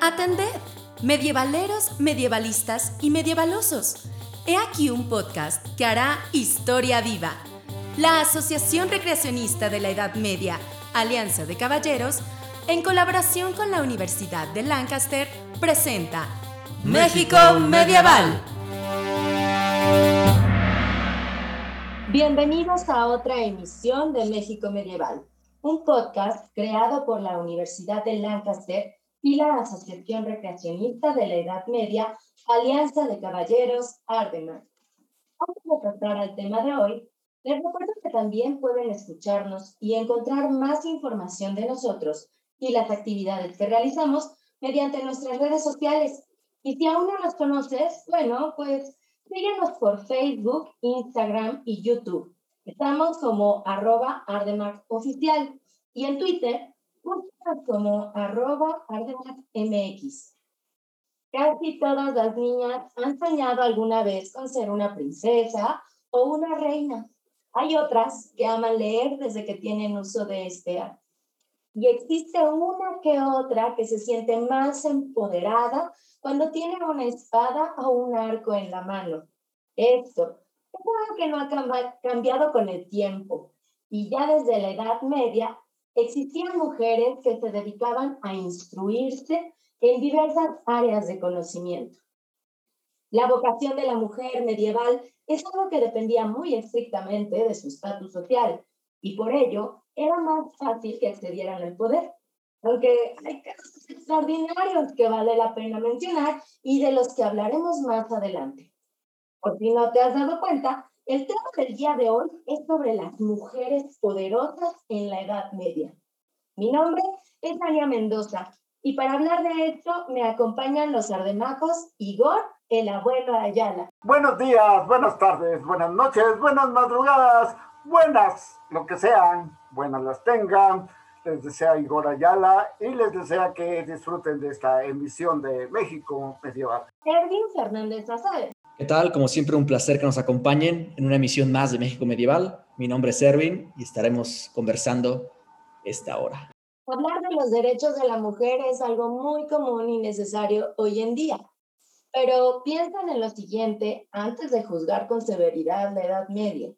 Atended, medievaleros, medievalistas y medievalosos. He aquí un podcast que hará historia viva. La Asociación Recreacionista de la Edad Media, Alianza de Caballeros, en colaboración con la Universidad de Lancaster, presenta México Medieval. Bienvenidos a otra emisión de México Medieval, un podcast creado por la Universidad de Lancaster y la Asociación Recreacionista de la Edad Media, Alianza de Caballeros Ardeman. Antes de tratar al tema de hoy, les recuerdo que también pueden escucharnos y encontrar más información de nosotros y las actividades que realizamos mediante nuestras redes sociales. Y si aún no nos conoces, bueno, pues síguenos por Facebook, Instagram y YouTube. Estamos como arroba Oficial y en Twitter como arroba MX. Casi todas las niñas han soñado alguna vez con ser una princesa o una reina. Hay otras que aman leer desde que tienen uso de este arte. Y existe una que otra que se siente más empoderada cuando tiene una espada o un arco en la mano. Esto es algo que no ha cambiado con el tiempo. Y ya desde la Edad Media existían mujeres que se dedicaban a instruirse en diversas áreas de conocimiento. La vocación de la mujer medieval es algo que dependía muy estrictamente de su estatus social y por ello era más fácil que accedieran al poder. Aunque hay casos extraordinarios que vale la pena mencionar y de los que hablaremos más adelante. Por si no te has dado cuenta, el tema del día de hoy es sobre las mujeres poderosas en la Edad Media. Mi nombre es Tania Mendoza y para hablar de esto me acompañan los ardemacos Igor, el abuelo Ayala. Buenos días, buenas tardes, buenas noches, buenas madrugadas, buenas, lo que sean, buenas las tengan. Les desea Igor Ayala y les desea que disfruten de esta emisión de México Medieval. Erwin Fernández Azar. ¿Qué tal? Como siempre, un placer que nos acompañen en una emisión más de México Medieval. Mi nombre es Erwin y estaremos conversando esta hora. Hablar de los derechos de la mujer es algo muy común y necesario hoy en día. Pero piensen en lo siguiente antes de juzgar con severidad la Edad Media.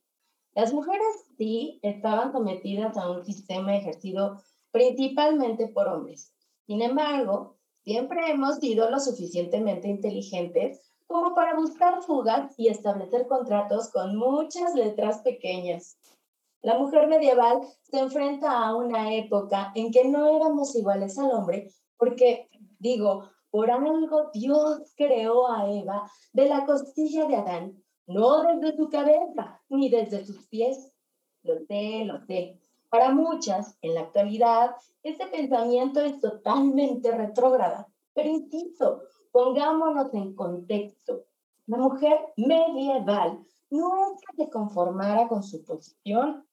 Las mujeres sí estaban sometidas a un sistema ejercido principalmente por hombres. Sin embargo, siempre hemos sido lo suficientemente inteligentes como para buscar fugas y establecer contratos con muchas letras pequeñas. La mujer medieval se enfrenta a una época en que no éramos iguales al hombre, porque, digo, por algo Dios creó a Eva de la costilla de Adán, no desde su cabeza ni desde sus pies. Lo sé, lo sé. Para muchas, en la actualidad, este pensamiento es totalmente retrógrada. Pero insisto, Pongámonos en contexto. La mujer medieval no es que se conformara con su posición,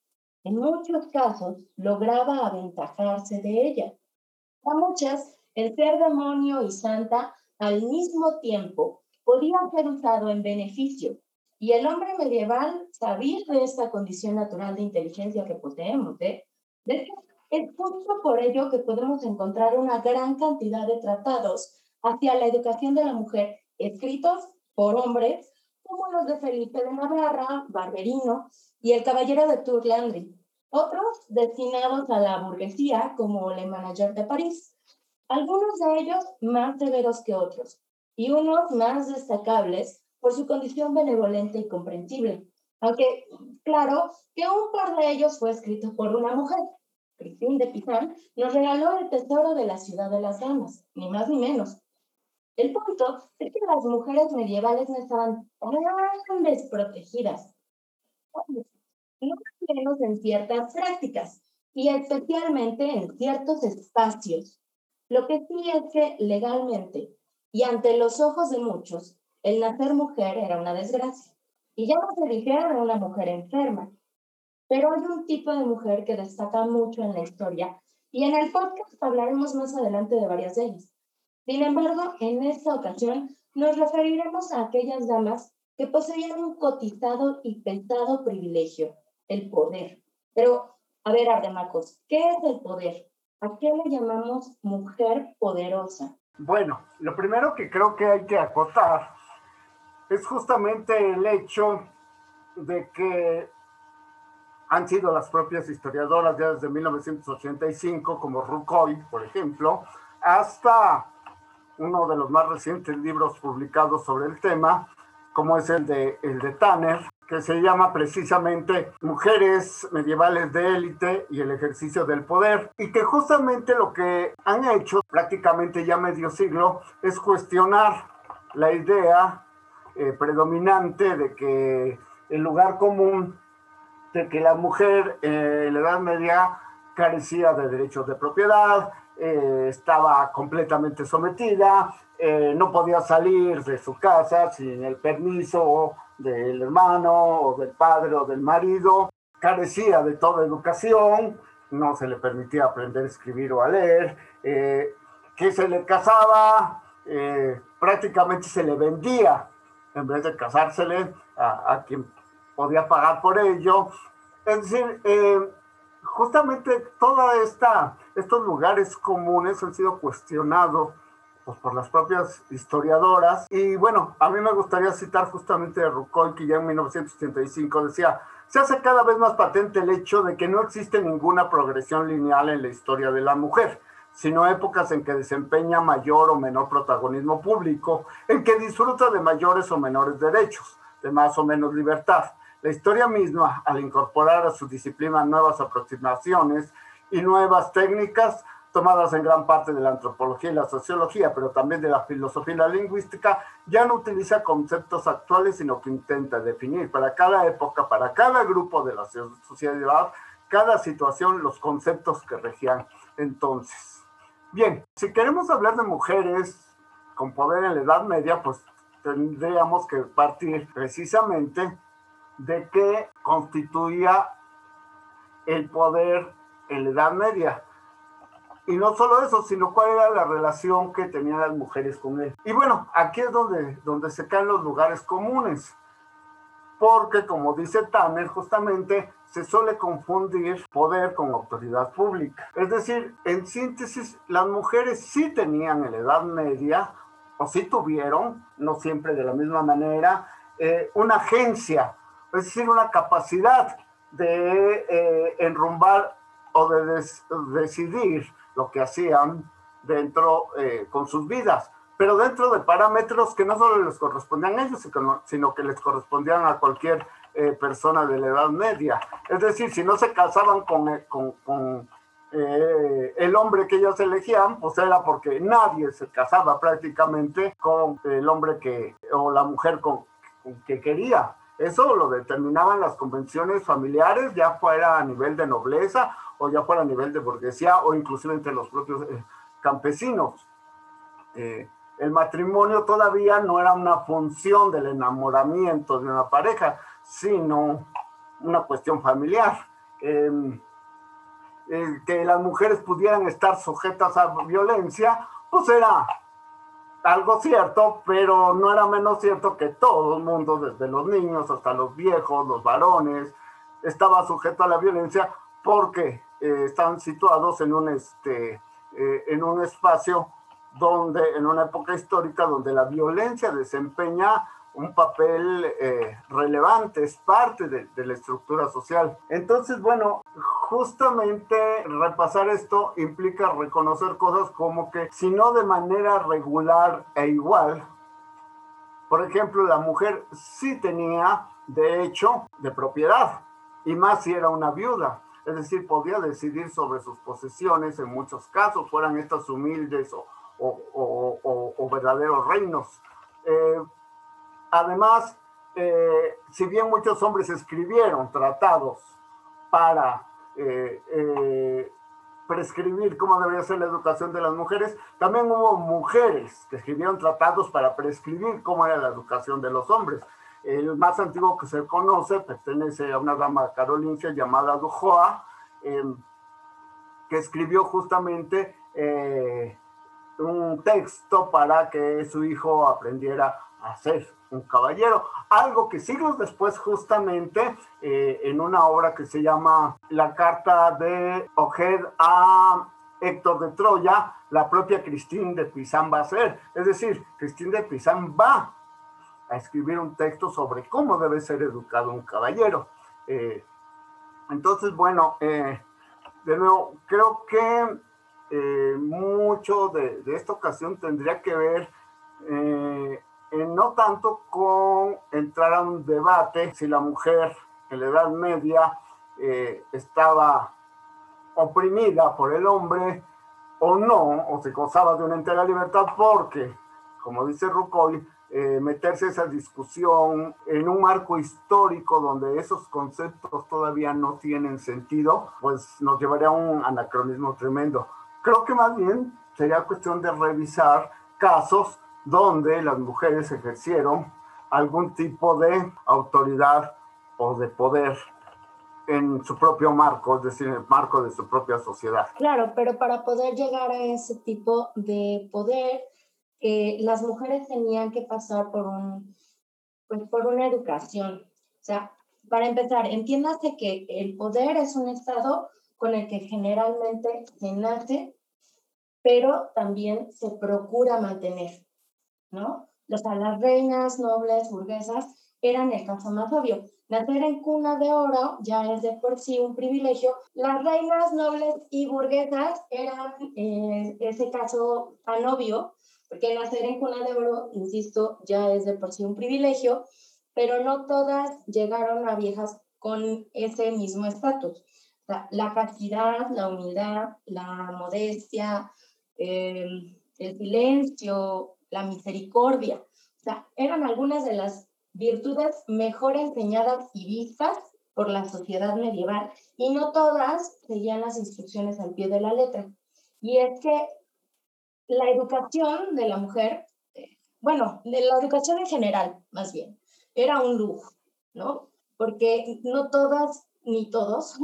en muchos casos lograba aventajarse de ella. A muchas, el ser demonio y santa al mismo tiempo podía ser usado en beneficio, y el hombre medieval sabía de esta condición natural de inteligencia que poseemos. ¿eh? Es justo por ello que podemos encontrar una gran cantidad de tratados hacia la educación de la mujer, escritos por hombres como los de Felipe de Navarra, Barberino y el Caballero de Tour Landry, otros destinados a la burguesía como Le Manager de París, algunos de ellos más severos que otros, y unos más destacables por su condición benevolente y comprensible, aunque claro que un par de ellos fue escrito por una mujer. Cristín de Pizan nos regaló el tesoro de la ciudad de las damas, ni más ni menos, el punto es que las mujeres medievales no estaban tan desprotegidas, no menos en ciertas prácticas y especialmente en ciertos espacios. Lo que sí es que legalmente y ante los ojos de muchos, el nacer mujer era una desgracia. Y ya no se dijera una mujer enferma. Pero hay un tipo de mujer que destaca mucho en la historia y en el podcast hablaremos más adelante de varias de ellas. Sin embargo, en esta ocasión nos referiremos a aquellas damas que poseían un cotizado y pesado privilegio, el poder. Pero A ver, Ardemacos, ¿qué es el poder? ¿A qué le llamamos mujer poderosa? Bueno, lo primero que creo que hay que acotar es justamente el hecho de que han sido las propias historiadoras ya desde 1985, como Rucoy, por ejemplo, hasta uno de los más recientes libros publicados sobre el tema, como es el de, el de Tanner, que se llama precisamente Mujeres medievales de élite y el ejercicio del poder, y que justamente lo que han hecho prácticamente ya medio siglo es cuestionar la idea eh, predominante de que el lugar común de que la mujer eh, en la Edad Media carecía de derechos de propiedad, eh, estaba completamente sometida, no podía salir de su casa sin el permiso del hermano o del padre o del marido, carecía de toda educación, no se le permitía aprender a escribir o a leer, que se le casaba, prácticamente se le vendía en vez de casársele a, quien podía pagar por ello. Es decir, eh, justamente todos estos lugares comunes han sido cuestionados pues, por las propias historiadoras. Y bueno, a mí me gustaría citar justamente a Rucoy, que ya en 1985 decía, se hace cada vez más patente el hecho de que no existe ninguna progresión lineal en la historia de la mujer sino épocas en que desempeña mayor o menor protagonismo público, en que disfruta de mayores o menores derechos, de más o menos libertad. La historia misma, al incorporar a su disciplina nuevas aproximaciones y nuevas técnicas, tomadas en gran parte de la antropología y la sociología, pero también de la filosofía y la lingüística, ya no utiliza conceptos actuales, sino que intenta definir para cada época, para cada grupo de la sociedad, cada situación, los conceptos que regían entonces. Bien, si queremos hablar de mujeres con poder en la Edad Media, pues tendríamos que partir precisamente de qué constituía el poder en la Edad Media. Y no solo eso, sino cuál era la relación que tenían las mujeres con él. Y bueno, aquí es donde, donde se caen los lugares comunes. Porque, como dice Tanner, justamente se suele confundir poder con autoridad pública. Es decir, en síntesis, las mujeres sí tenían en la Edad Media, o sí tuvieron, no siempre de la misma manera, eh, una agencia es decir, una capacidad de eh, enrumbar o de decidir lo que hacían dentro eh, con sus vidas, pero dentro de parámetros que no solo les correspondían a ellos, sino que les correspondían a cualquier eh, persona de la Edad Media. Es decir, si no se casaban con, con, con el hombre que ellos elegían, pues era porque nadie se casaba prácticamente con el hombre que, o la mujer con, que quería. Eso lo determinaban las convenciones familiares, ya fuera a nivel de nobleza o ya fuera a nivel de burguesía o inclusive entre los propios eh, campesinos. Eh, el matrimonio todavía no era una función del enamoramiento de una pareja, sino una cuestión familiar. Em, que las mujeres pudieran estar sujetas a violencia, pues era algo cierto, pero no era menos cierto que todo el mundo, desde los niños hasta los viejos, los varones, estaba sujeto a la violencia porque eh, están situados en un, este, eh, en un espacio donde, en una época histórica donde la violencia desempeña un papel eh, relevante, es parte de, de, la estructura social. Entonces, bueno, justamente repasar esto implica reconocer cosas como que, si no de manera regular e igual, por ejemplo, la mujer sí tenía derecho de propiedad, y más si era una viuda. Es decir, podía decidir sobre sus posesiones en muchos casos, fueran estas humildes o, o, verdaderos reinos. Eh, Además, eh, si bien muchos hombres escribieron tratados para eh, prescribir cómo debería ser la educación de las mujeres, también hubo mujeres que escribieron tratados para prescribir cómo era la educación de los hombres. El más antiguo que se conoce pertenece a una dama carolingia llamada Dujoa, que escribió justamente un texto para que su hijo aprendiera a hacer un caballero. Algo que siglos después, justamente, eh, en una obra que se llama La carta de Ojed a Héctor de Troya, la propia Cristín de Pizán va a hacer. Es decir, Cristín de Pizán va a escribir un texto sobre cómo debe ser educado un caballero. Eh, entonces, bueno, eh, de nuevo, creo que eh, mucho de, esta ocasión tendría que ver no tanto con entrar a un debate si la mujer en la Edad Media estaba oprimida por el hombre o no, o se gozaba de una entera libertad, porque, como dice Rucoy, eh, meterse esa discusión en un marco histórico donde esos conceptos todavía no tienen sentido, pues nos llevaría a un anacronismo tremendo. Creo que más bien sería cuestión de revisar casos donde las mujeres ejercieron algún tipo de autoridad o de poder en su propio marco, es decir, en el marco de su propia sociedad. Claro, pero para poder llegar a ese tipo de poder, eh, las mujeres tenían que pasar por, un, pues, por una educación. O sea, para empezar, entiéndase que el poder es un estado con el que generalmente se nace, pero también se procura mantener, ¿no? O sea, las reinas, nobles, burguesas eran el caso más obvio. Nacer en cuna de oro ya es de por sí un privilegio. Las reinas nobles y burguesas eran eh, ese caso tan obvio, porque nacer en cuna de oro, insisto, ya es de por sí un privilegio, pero no todas llegaron a viejas con ese mismo estatus. La castidad, la humildad, la modestia, em, el silencio, la misericordia, eran algunas de las virtudes mejor enseñadas y vistas por la sociedad medieval y no todas seguían las instrucciones al pie de la letra. Y es que la educación de la mujer, eh, bueno, de la educación en general, más bien, era un lujo, ¿no? Porque no todas ni todos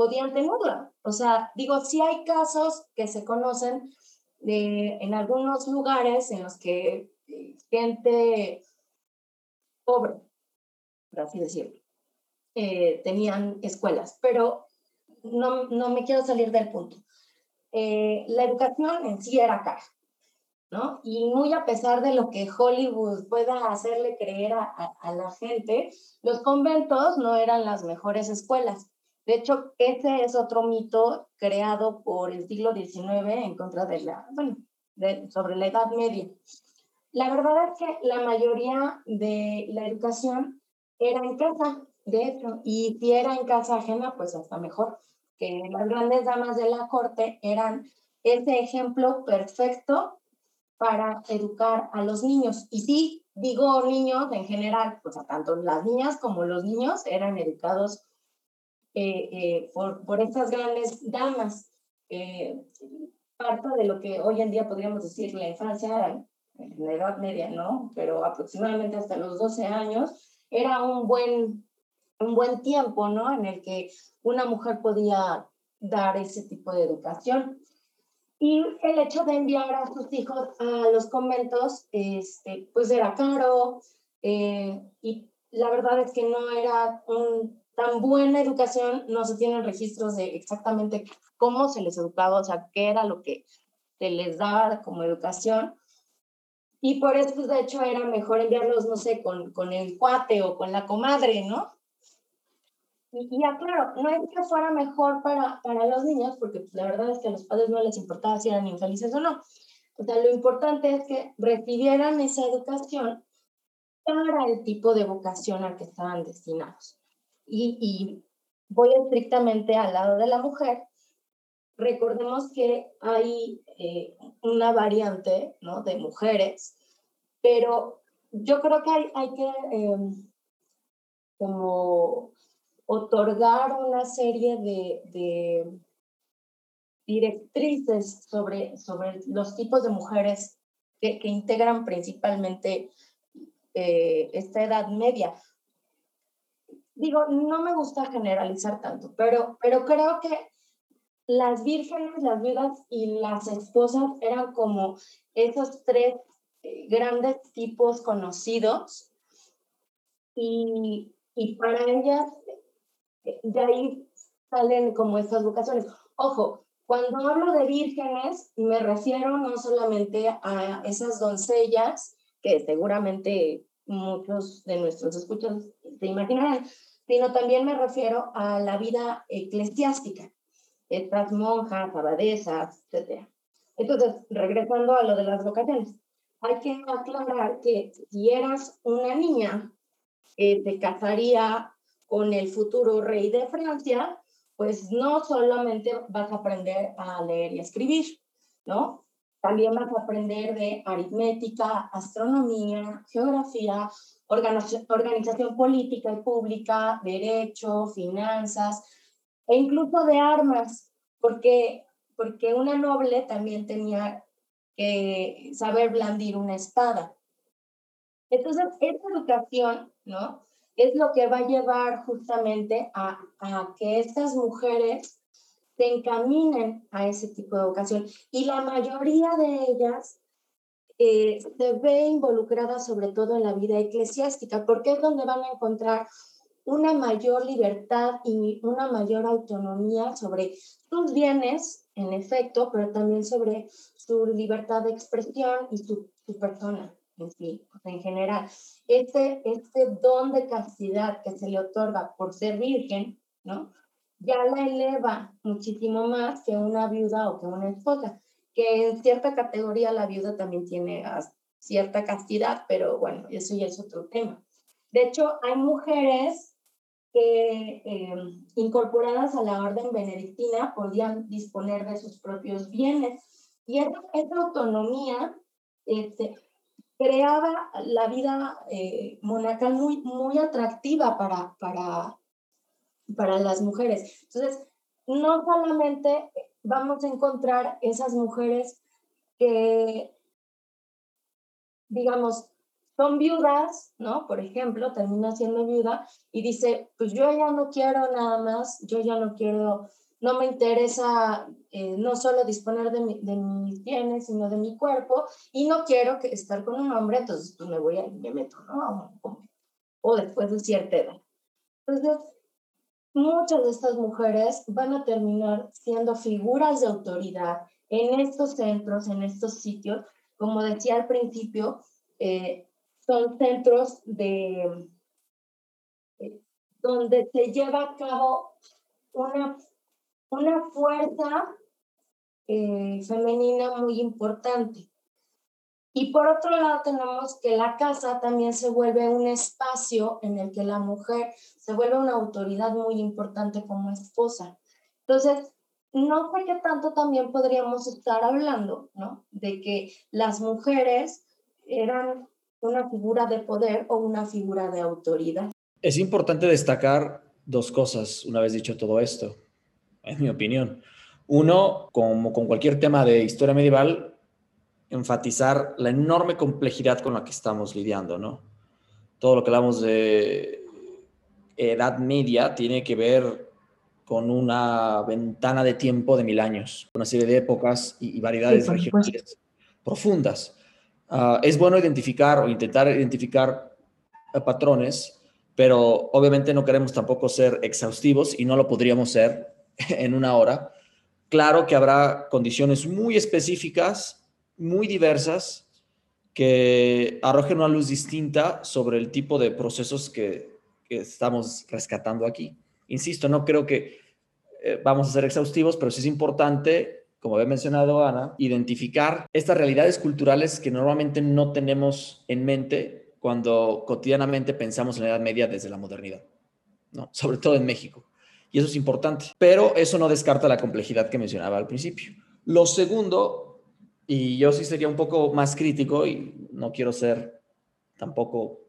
podían tenerla. O sea, digo, sí hay casos que se conocen de, en algunos lugares en los que eh, gente pobre, por así decirlo. Eh, tenían escuelas, pero no, no, me quiero salir del punto. Eh, la educación en sí era cara, ¿no? Y muy a pesar de lo que Hollywood pueda hacerle creer a, a, la gente, los conventos no eran las mejores escuelas. De hecho, ese es otro mito creado por el siglo XIX en contra de la, bueno, sobre la Edad Media. La verdad es que la mayoría de la educación era en casa, de hecho, y si era en casa ajena, pues hasta mejor, que las grandes damas de la corte eran ese ejemplo perfecto para educar a los niños. Y sí, digo niños en general, pues a tanto las niñas como los niños eran educados eh, eh, por, por estas grandes damas. Eh, parte de lo que hoy en día podríamos decir la infancia en la Edad Media, ¿no? Pero aproximadamente hasta los 12 años, era un buen, un buen tiempo, ¿no? En el que una mujer podía dar ese tipo de educación. Y el hecho de enviar a sus hijos a los conventos, este, pues era caro eh, y la verdad es que no era un, tan buena educación, no se tienen registros de exactamente cómo se les educaba, o sea, qué era lo que se les daba como educación. Y por eso, pues, de hecho, era mejor enviarlos, no sé, con, con el cuate o con la comadre, ¿no? Y, ya, claro, no es que fuera mejor para, para los niños, porque pues, la verdad es que a los padres no les importaba si eran infelices o no. O sea, lo importante es que recibieran esa educación para el tipo de vocación al que estaban destinados. Y, voy estrictamente al lado de la mujer. Recordemos que hay eh, una variante ¿no? de mujeres, pero yo creo que hay, hay que em, como otorgar una serie de, de, directrices sobre, sobre los tipos de mujeres que, que integran principalmente eh, esta edad media. Digo, no me gusta generalizar tanto, pero, pero creo que las vírgenes, las viudas y las esposas eran como esos tres eh, grandes tipos conocidos y, y para ellas, eh, de ahí salen como estas vocaciones. Ojo, cuando hablo de vírgenes, me refiero no solamente a esas doncellas, que seguramente muchos de nuestros escuchas se imaginarán, sino también me refiero a la vida eclesiástica, estas monjas, abadesas, etc. Entonces, regresando a lo de las vocaciones, hay que aclarar que si eras una niña que te casaría con el futuro rey de Francia, pues no solamente vas a aprender a leer y escribir, ¿no? También vas a aprender de aritmética, astronomía, geografía, organización política y pública, derecho, finanzas e incluso de armas, porque, porque una noble también tenía que saber blandir una espada. Entonces, esta educación, ¿no? Es lo que va a llevar justamente a, a que estas mujeres se encaminen a ese tipo de educación. Y la mayoría de ellas eh, se ve involucrada sobre todo en la vida eclesiástica, porque es donde van a encontrar una mayor libertad y una mayor autonomía sobre sus bienes, en efecto, pero también sobre su libertad de expresión y su, su persona en sí, en general. Este, este don de castidad que se le otorga por ser virgen, ¿no? Ya la eleva muchísimo más que una viuda o que una esposa que en cierta categoría la viuda también tiene cierta castidad, pero bueno, eso ya es otro tema. De hecho, hay mujeres que eh, incorporadas a la orden benedictina podían disponer de sus propios bienes y esa, autonomía este, creaba la vida eh, monacal muy, muy atractiva para, para, para las mujeres. Entonces, no solamente vamos a encontrar esas mujeres que, digamos, son viudas, ¿no? Por ejemplo, termina siendo viuda y dice, pues yo ya no quiero nada más, yo ya no quiero, no me interesa eh, no solo disponer de, de, mis bienes, sino de mi cuerpo, y no quiero que estar con un hombre, entonces pues me voy a, me meto, ¿no? O después de cierta edad. Entonces, muchas de estas mujeres van a terminar siendo figuras de autoridad en estos centros, en estos sitios. Como decía al principio, eh, son centros de, eh, donde se lleva a cabo una, una fuerza eh, femenina muy importante. Y por otro lado tenemos que la casa también se vuelve un espacio en el que la mujer se vuelve una autoridad muy importante como esposa. Entonces, no sé qué tanto también podríamos estar hablando, ¿no? De que las mujeres eran una figura de poder o una figura de autoridad. Es importante destacar dos cosas una vez dicho todo esto, en mi opinión. Uno, como con cualquier tema de historia medieval, enfatizar la enorme complejidad con la que estamos lidiando, ¿no? Todo lo que hablamos de Edad Media tiene que ver con una ventana de tiempo de mil años, una serie de épocas y, variedades regionales profundas. Ah, es bueno identificar o intentar identificar patrones, pero obviamente no queremos tampoco ser exhaustivos y no lo podríamos ser en una hora. Claro que habrá condiciones muy específicas muy diversas que arrojen una luz distinta sobre el tipo de procesos que, estamos rescatando aquí. Insisto, no creo que eh, vamos a ser exhaustivos, pero sí es importante, como había mencionado Ana, identificar estas realidades culturales que normalmente no tenemos en mente cuando cotidianamente pensamos en la Edad Media desde la modernidad, ¿no? sobre todo en México. Y eso es importante, pero eso no descarta la complejidad que mencionaba al principio. Lo segundo y yo sí sería un poco más crítico y no quiero ser tampoco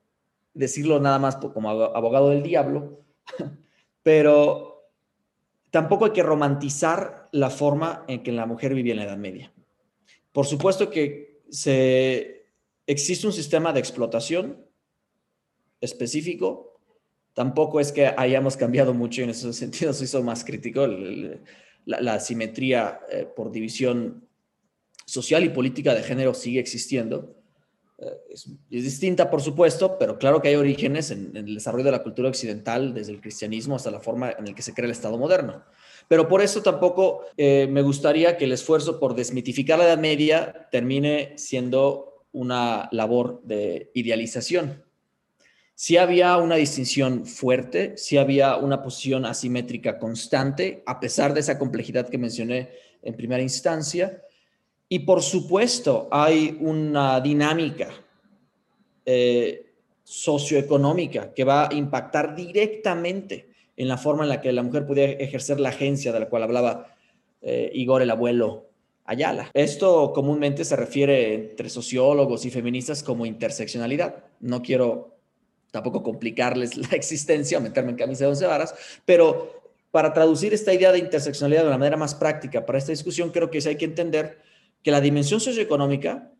decirlo nada más como abogado del diablo, pero tampoco hay que romantizar la forma en que la mujer vivía en la Edad Media. Por supuesto que se, existe un sistema de explotación específico, tampoco es que hayamos cambiado mucho en ese sentido, soy más crítico, la, la, simetría eh, por división social y política de género sigue existiendo. eh, es, distinta, por supuesto, pero claro que hay orígenes en, el desarrollo de la cultura occidental, desde el cristianismo hasta la forma en la que se crea el Estado moderno. Pero por eso tampoco eh, me gustaría que el esfuerzo por desmitificar la Edad Media termine siendo una labor de idealización. Si había una distinción fuerte, si había una posición asimétrica constante, a pesar de esa complejidad que mencioné en primera instancia, y por supuesto, hay una dinámica eh, socioeconómica que va a impactar directamente en la forma en la que la mujer pudiera ejercer la agencia de la cual hablaba eh, Igor, el abuelo Ayala. Esto comúnmente se refiere entre sociólogos y feministas como interseccionalidad. No quiero tampoco complicarles la existencia meterme en camisa de once varas, pero para traducir esta idea de interseccionalidad de la manera más práctica para esta discusión, creo que sí hay que entender que la dimensión socioeconómica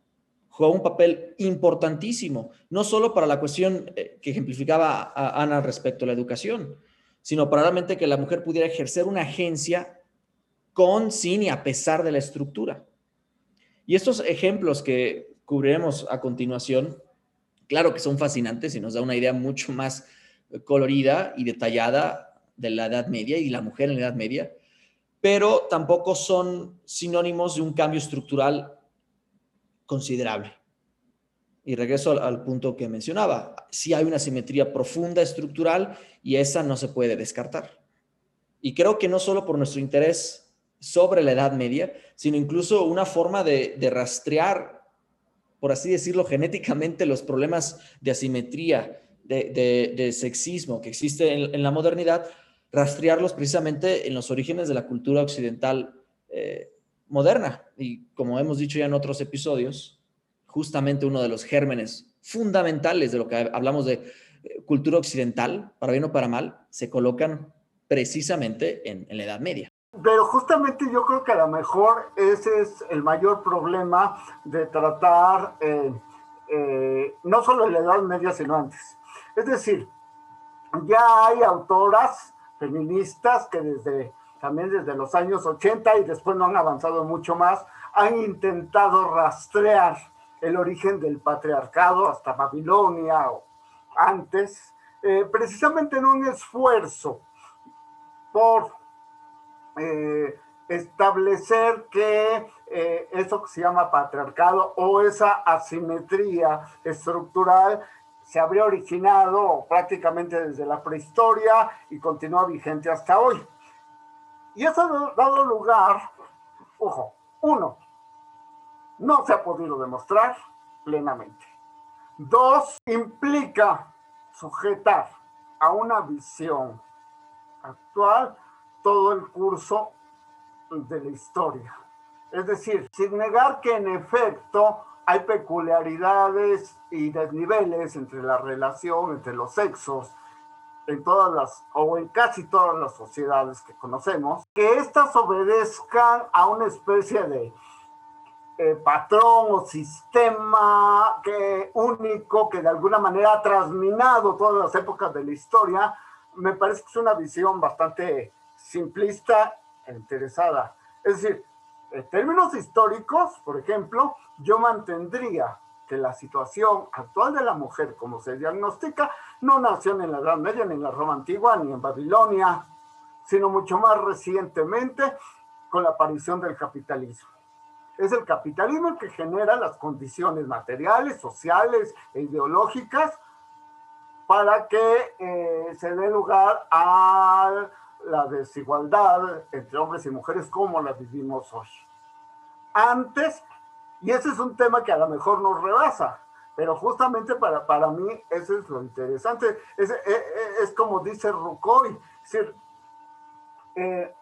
juega un papel importantísimo, no solo para la cuestión eh, que ejemplificaba Ana respecto a la educación, sino para realmente que la mujer pudiera ejercer una agencia con, sin y a pesar de la estructura. Y estos ejemplos que cubriremos a continuación, claro que son fascinantes y nos da una idea mucho más colorida y detallada de la Edad Media y la mujer en la Edad Media, pero tampoco son sinónimos de un cambio estructural considerable. Y regreso al, punto que mencionaba, sí hay una simetría profunda estructural y esa no se puede descartar. Y creo que no solo por nuestro interés sobre la Edad Media, sino incluso una forma de, rastrear, por así decirlo, genéticamente los problemas de asimetría, de, sexismo que existe en la modernidad, rastrearlos precisamente en los orígenes de la cultura occidental eh, moderna. Y como hemos dicho ya en otros episodios, justamente uno de los gérmenes fundamentales de lo que hablamos de eh, cultura occidental, para bien o para mal, se colocan precisamente en, la Edad Media. Pero justamente yo creo que a lo mejor ese es el mayor problema de tratar eh, no solo en la Edad Media, sino antes. Es decir, ya hay autoras feministas que desde también desde los años 80 y después no han avanzado mucho más, han intentado rastrear el origen del patriarcado hasta Babilonia o antes, eh, precisamente en un esfuerzo por eh, establecer que eh, eso que se llama patriarcado o esa asimetría estructural se habría originado prácticamente desde la prehistoria y continúa vigente hasta hoy. Y eso ha dado lugar, ojo, uno, no se ha podido demostrar plenamente. Dos, implica sujetar a una visión actual todo el curso de la historia. Es decir, sin negar que en efecto hay peculiaridades y desniveles entre la relación, entre los sexos, en todas las, o en casi todas las sociedades que conocemos, que éstas obedezcan a una especie de eh, patrón o sistema que, único que de alguna manera ha trasminado todas las épocas de la historia, me parece que es una visión bastante simplista e interesada. Es decir, en términos históricos, por ejemplo, yo mantendría que la situación actual de la mujer, como se diagnostica, no nació ni en la Edad Media, ni en la Roma Antigua, ni en Babilonia, sino mucho más recientemente con la aparición del capitalismo. Es el capitalismo el que genera las condiciones materiales, sociales e ideológicas para que eh, se dé lugar a la desigualdad entre hombres y mujeres como la vivimos hoy. Antes, y ese es un tema que a lo mejor nos rebasa, pero justamente para, para mí eso es lo interesante. Es, es, e, e, es como dice Rucoy, es decir, eh,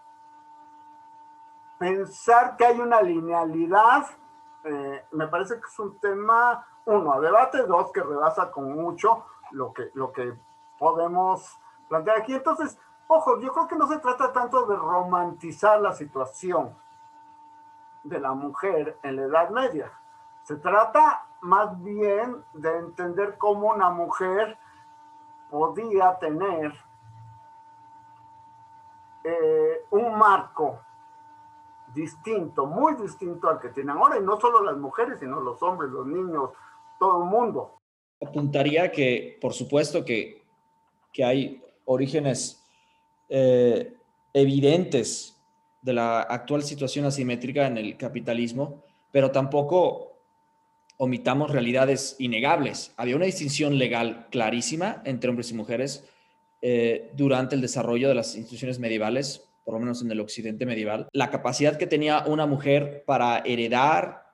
pensar que hay una linealidad, eh, me parece que es un tema, uno, a debate, dos, que rebasa con mucho lo que, lo que podemos plantear aquí. Entonces, ojo, yo creo que no se trata tanto de romantizar la situación de la mujer en la Edad Media. Se trata más bien de entender cómo una mujer podía tener eh, un marco distinto, muy distinto al que tienen ahora, y no solo las mujeres, sino los hombres, los niños, todo el mundo. Apuntaría que, por supuesto, que, que hay orígenes eh, evidentes de la actual situación asimétrica en el capitalismo, pero tampoco omitamos realidades innegables. Había una distinción legal clarísima entre hombres y mujeres eh, durante el desarrollo de las instituciones medievales, por lo menos en el occidente medieval. La capacidad que tenía una mujer para heredar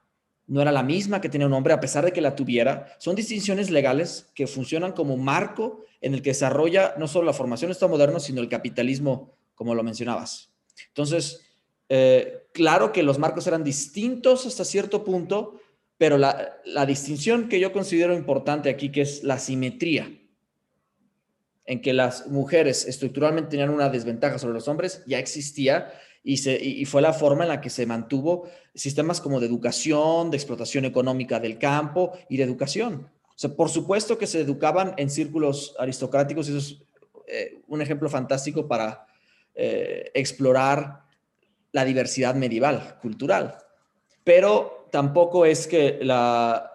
no era la misma que tenía un hombre, a pesar de que la tuviera. Son distinciones legales que funcionan como marco en el que desarrolla no solo la formación estado moderno, sino el capitalismo, como lo mencionabas. Entonces, eh, claro que los marcos eran distintos hasta cierto punto, pero la, distinción que yo considero importante aquí, que es la simetría, en que las mujeres estructuralmente tenían una desventaja sobre los hombres, ya existía y, fue la forma en la que se mantuvo sistemas como de educación, de explotación económica del campo y de educación. Por supuesto que se educaban en círculos aristocráticos, y eso es eh, un ejemplo fantástico para eh, explorar la diversidad medieval, cultural. Pero tampoco es que la,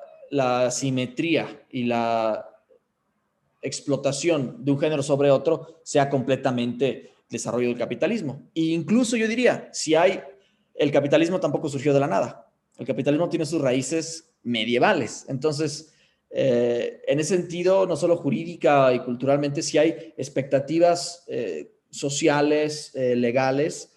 simetría y la explotación de un género sobre otro sea completamente desarrollo del capitalismo. E incluso yo diría, si hay, el capitalismo tampoco surgió de la nada. El capitalismo tiene sus raíces medievales. Entonces, eh, en ese sentido, no solo jurídica y culturalmente, si hay expectativas eh, sociales, eh, legales,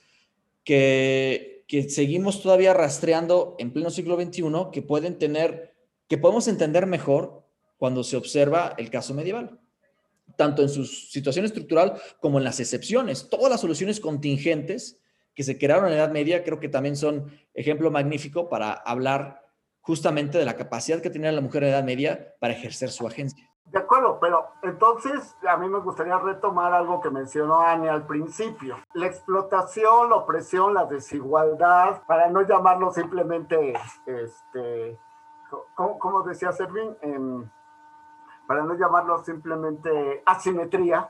que, que seguimos todavía rastreando en pleno siglo XXI, que pueden tener, que podemos entender mejor cuando se observa el caso medieval, tanto en su situación estructural como en las excepciones. Todas las soluciones contingentes que se crearon en la Edad Media creo que también son ejemplo magnífico para hablar justamente de la capacidad que tenía la mujer en la Edad Media para ejercer su agencia. De acuerdo, pero entonces a mí me gustaría retomar algo que mencionó Ani al principio. La explotación, la opresión, la desigualdad, para no llamarlo simplemente, este, como, decía Servín, em, para no llamarlo simplemente asimetría,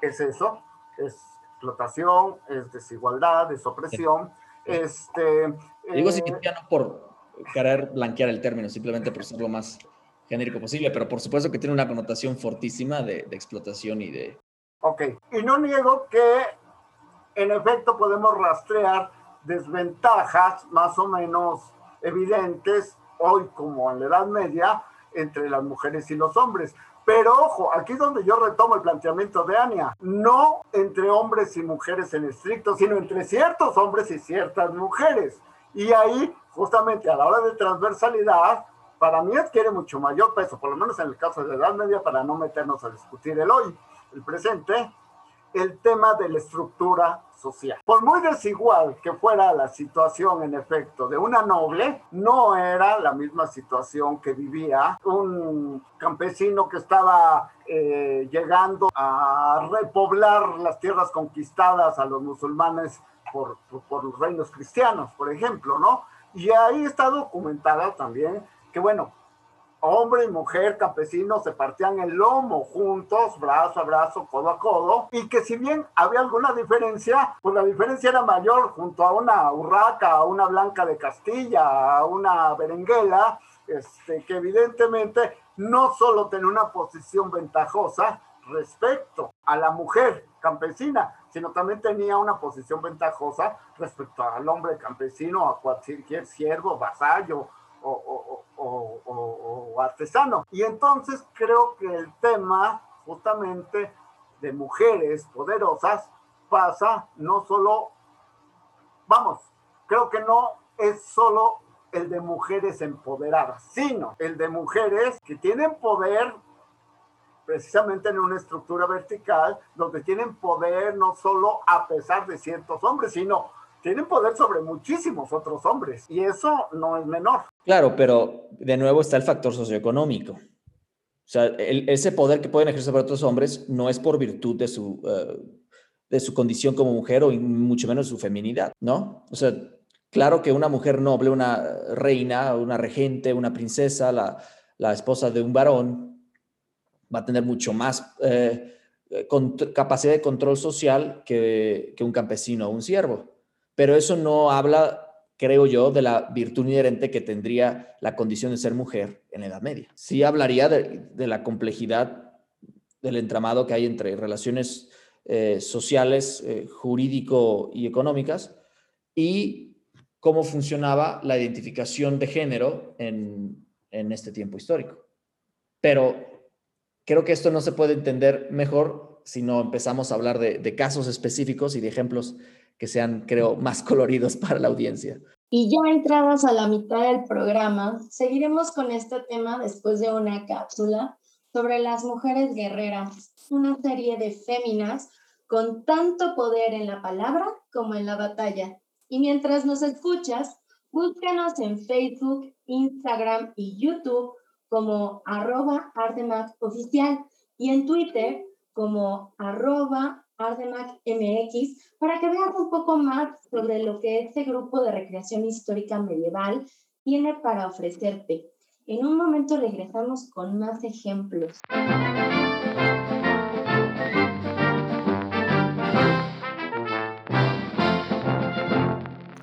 es eso, es explotación, es desigualdad, es opresión. Este, Digo asimetría no por querer blanquear el término, simplemente por ser lo más genérico posible, pero por supuesto que tiene una connotación fortísima de, explotación y de... Ok, y no niego que en efecto podemos rastrear desventajas más o menos evidentes hoy como en la Edad Media entre las mujeres y los hombres. Pero ojo, aquí es donde yo retomo el planteamiento de Ania, no entre hombres y mujeres en estricto, sino entre ciertos hombres y ciertas mujeres. Y ahí, justamente a la hora de transversalidad, para mí adquiere mucho mayor peso, por lo menos en el caso de la Edad Media, para no meternos a discutir el hoy, el presente, el tema de la estructura social. Por muy desigual que fuera la situación en efecto de una noble, no era la misma situación que vivía un campesino que estaba eh, llegando a repoblar las tierras conquistadas a los musulmanes por, por, los reinos cristianos, por ejemplo, ¿no? Y ahí está documentada también que, bueno, hombre y mujer campesinos se partían el lomo juntos, brazo a brazo, codo a codo, y que si bien había alguna diferencia, pues la diferencia era mayor junto a una urraca, a una blanca de Castilla, a una berenguela, este, que evidentemente no solo tenía una posición ventajosa respecto a la mujer campesina, sino también tenía una posición ventajosa respecto al hombre campesino, a cualquier siervo, vasallo o, artesano. Y entonces creo que el tema justamente de mujeres poderosas pasa no solo, vamos, creo que no es solo el de mujeres empoderadas, sino el de mujeres que tienen poder precisamente en una estructura vertical donde tienen poder no solo a pesar de ciertos hombres, sino tienen poder sobre muchísimos otros hombres y eso no es menor. Claro, pero de nuevo está el factor socioeconómico. O sea, ese poder que pueden ejercer sobre otros hombres no es por virtud de su, eh, de su condición como mujer o mucho menos su feminidad, ¿no? O sea, claro que una mujer noble, una reina, una regente, una princesa, la, la esposa de un varón, va a tener mucho más eh, capacidad de control social que, un campesino o un siervo. Pero eso no habla creo yo, de la virtud inherente que tendría la condición de ser mujer en la Edad Media. Sí hablaría de, la complejidad del entramado que hay entre relaciones eh, sociales, eh, jurídico y económicas, y cómo funcionaba la identificación de género en, este tiempo histórico. Pero creo que esto no se puede entender mejor si no empezamos a hablar de, de casos específicos y de ejemplos que sean, creo, más coloridos para la audiencia. Y ya entradas a la mitad del programa, seguiremos con este tema después de una cápsula sobre las mujeres guerreras, una serie de féminas con tanto poder en la palabra como en la batalla. Y mientras nos escuchas, búscanos en Facebook, Instagram y YouTube como arroba Oficial y en Twitter como arroba Ardemac MX para que veas un poco más sobre lo que este grupo de recreación histórica medieval tiene para ofrecerte. En un momento regresamos con más ejemplos.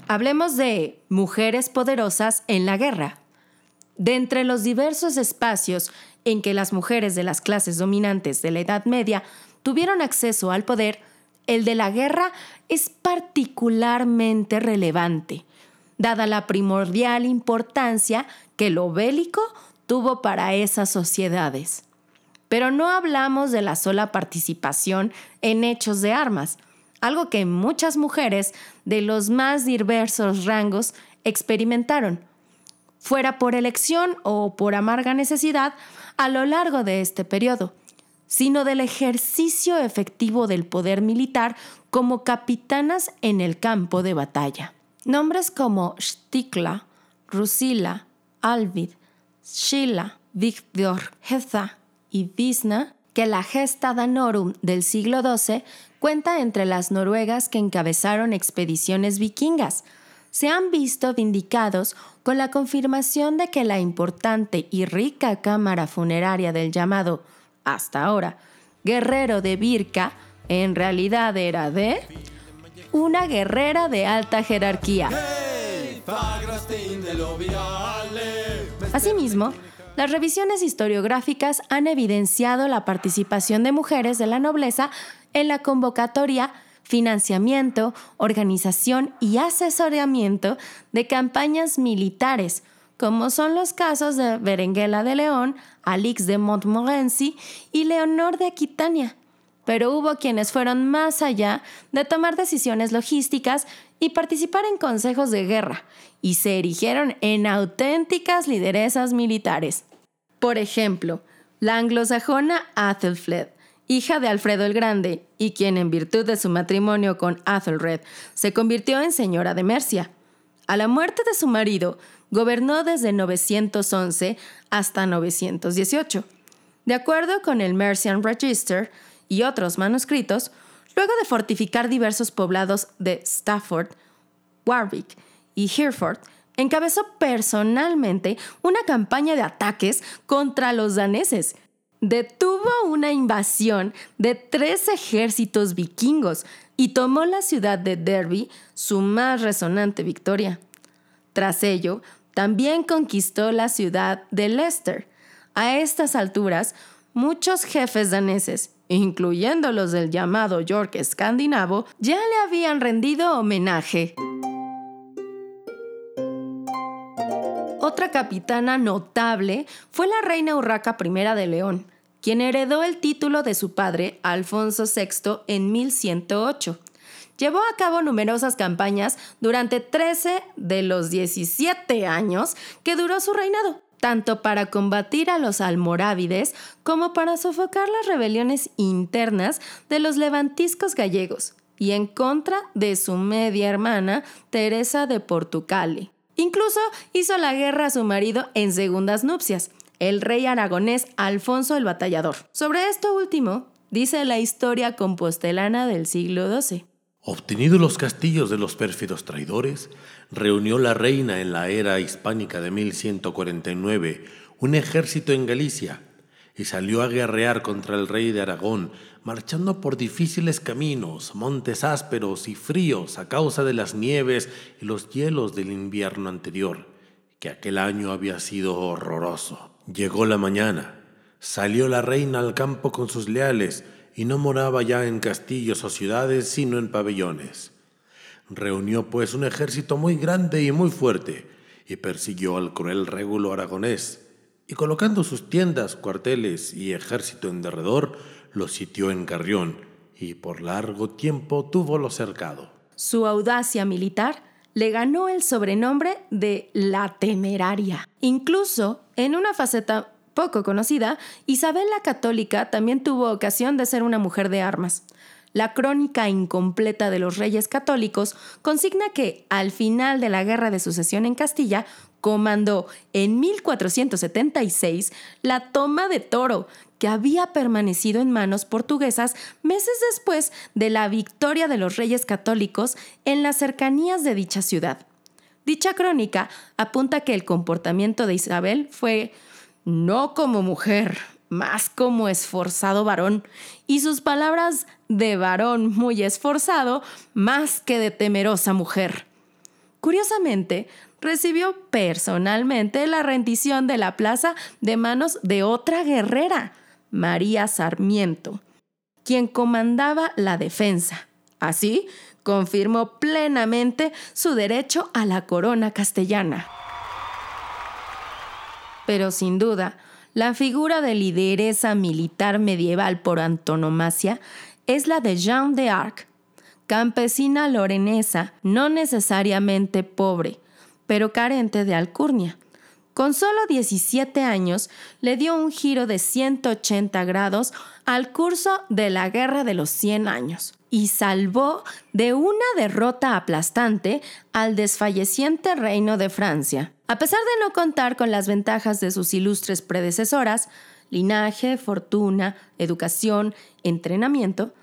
Hablemos de mujeres poderosas en la guerra. De entre los diversos espacios en que las mujeres de las clases dominantes de la Edad Media tuvieron acceso al poder, el de la guerra es particularmente relevante, dada la primordial importancia que lo bélico tuvo para esas sociedades. Pero no hablamos de la sola participación en hechos de armas, algo que muchas mujeres de los más diversos rangos experimentaron, fuera por elección o por amarga necesidad, a lo largo de este periodo sino del ejercicio efectivo del poder militar como capitanas en el campo de batalla. Nombres como Stikla, Rusila, Alvid, Shila, Vigdor, Heza y Visna, que la gesta danorum del siglo XII cuenta entre las noruegas que encabezaron expediciones vikingas, se han visto vindicados con la confirmación de que la importante y rica cámara funeraria del llamado hasta ahora, guerrero de Birka, en realidad era de una guerrera de alta jerarquía. Asimismo, las revisiones historiográficas han evidenciado la participación de mujeres de la nobleza en la convocatoria, financiamiento, organización y asesoramiento de campañas militares, como son los casos de Berenguela de León, Alix de Montmorency y Leonor de Aquitania. Pero hubo quienes fueron más allá de tomar decisiones logísticas y participar en consejos de guerra, y se erigieron en auténticas lideresas militares. Por ejemplo, la anglosajona Athelflaed, hija de Alfredo el Grande, y quien en virtud de su matrimonio con Athelred se convirtió en señora de Mercia. A la muerte de su marido, gobernó desde 911 hasta 918. De acuerdo con el Mercian Register y otros manuscritos, luego de fortificar diversos poblados de Stafford, Warwick y Hereford, encabezó personalmente una campaña de ataques contra los daneses. Detuvo una invasión de tres ejércitos vikingos y tomó la ciudad de Derby, su más resonante victoria. Tras ello, también conquistó la ciudad de Leicester. A estas alturas, muchos jefes daneses, incluyendo los del llamado York escandinavo, ya le habían rendido homenaje. Otra capitana notable fue la reina Urraca I de León, quien heredó el título de su padre, Alfonso VI, en 1108 Llevó a cabo numerosas campañas durante 13 de los 17 años que duró su reinado, tanto para combatir a los almorávides como para sofocar las rebeliones internas de los levantiscos gallegos y en contra de su media hermana Teresa de Portucali. Incluso hizo la guerra a su marido en segundas nupcias, el rey aragonés Alfonso el Batallador. Sobre esto último, dice la historia compostelana del siglo XII. Obtenidos los castillos de los pérfidos traidores, reunió la reina en la era hispánica de 1149 un ejército en Galicia y salió a guerrear contra el rey de Aragón, marchando por difíciles caminos, montes ásperos y fríos a causa de las nieves y los hielos del invierno anterior, que aquel año había sido horroroso. Llegó la mañana, salió la reina al campo con sus leales, y no moraba ya en castillos o ciudades, sino en pabellones. Reunió pues un ejército muy grande y muy fuerte, y persiguió al cruel régulo aragonés, y colocando sus tiendas, cuarteles y ejército en derredor, lo sitió en Carrión, y por largo tiempo túvolo cercado. Su audacia militar le ganó el sobrenombre de la temeraria. Incluso, en una faceta poco conocida, Isabel la Católica también tuvo ocasión de ser una mujer de armas. La crónica incompleta de los reyes católicos consigna que, al final de la Guerra de Sucesión en Castilla, comandó en 1476 la toma de Toro, que había permanecido en manos portuguesas meses después de la victoria de los reyes católicos en las cercanías de dicha ciudad. Dicha crónica apunta que el comportamiento de Isabel fue no como mujer, más como esforzado varón, y sus palabras de varón muy esforzado más que de temerosa mujer. Curiosamente, recibió personalmente la rendición de la plaza de manos de otra guerrera, María Sarmiento, quien comandaba la defensa. Así, confirmó plenamente su derecho a la corona castellana. Pero sin duda, la figura de lideresa militar medieval por antonomasia es la de Jeanne d'Arc, campesina lorenesa, no necesariamente pobre, pero carente de alcurnia. Con solo 17 años le dio un giro de 180 grados al curso de la Guerra de los 100 años y salvó de una derrota aplastante al desfalleciente reino de Francia. A pesar de no contar con las ventajas de sus ilustres predecesoras, linaje, fortuna, educación, entrenamiento,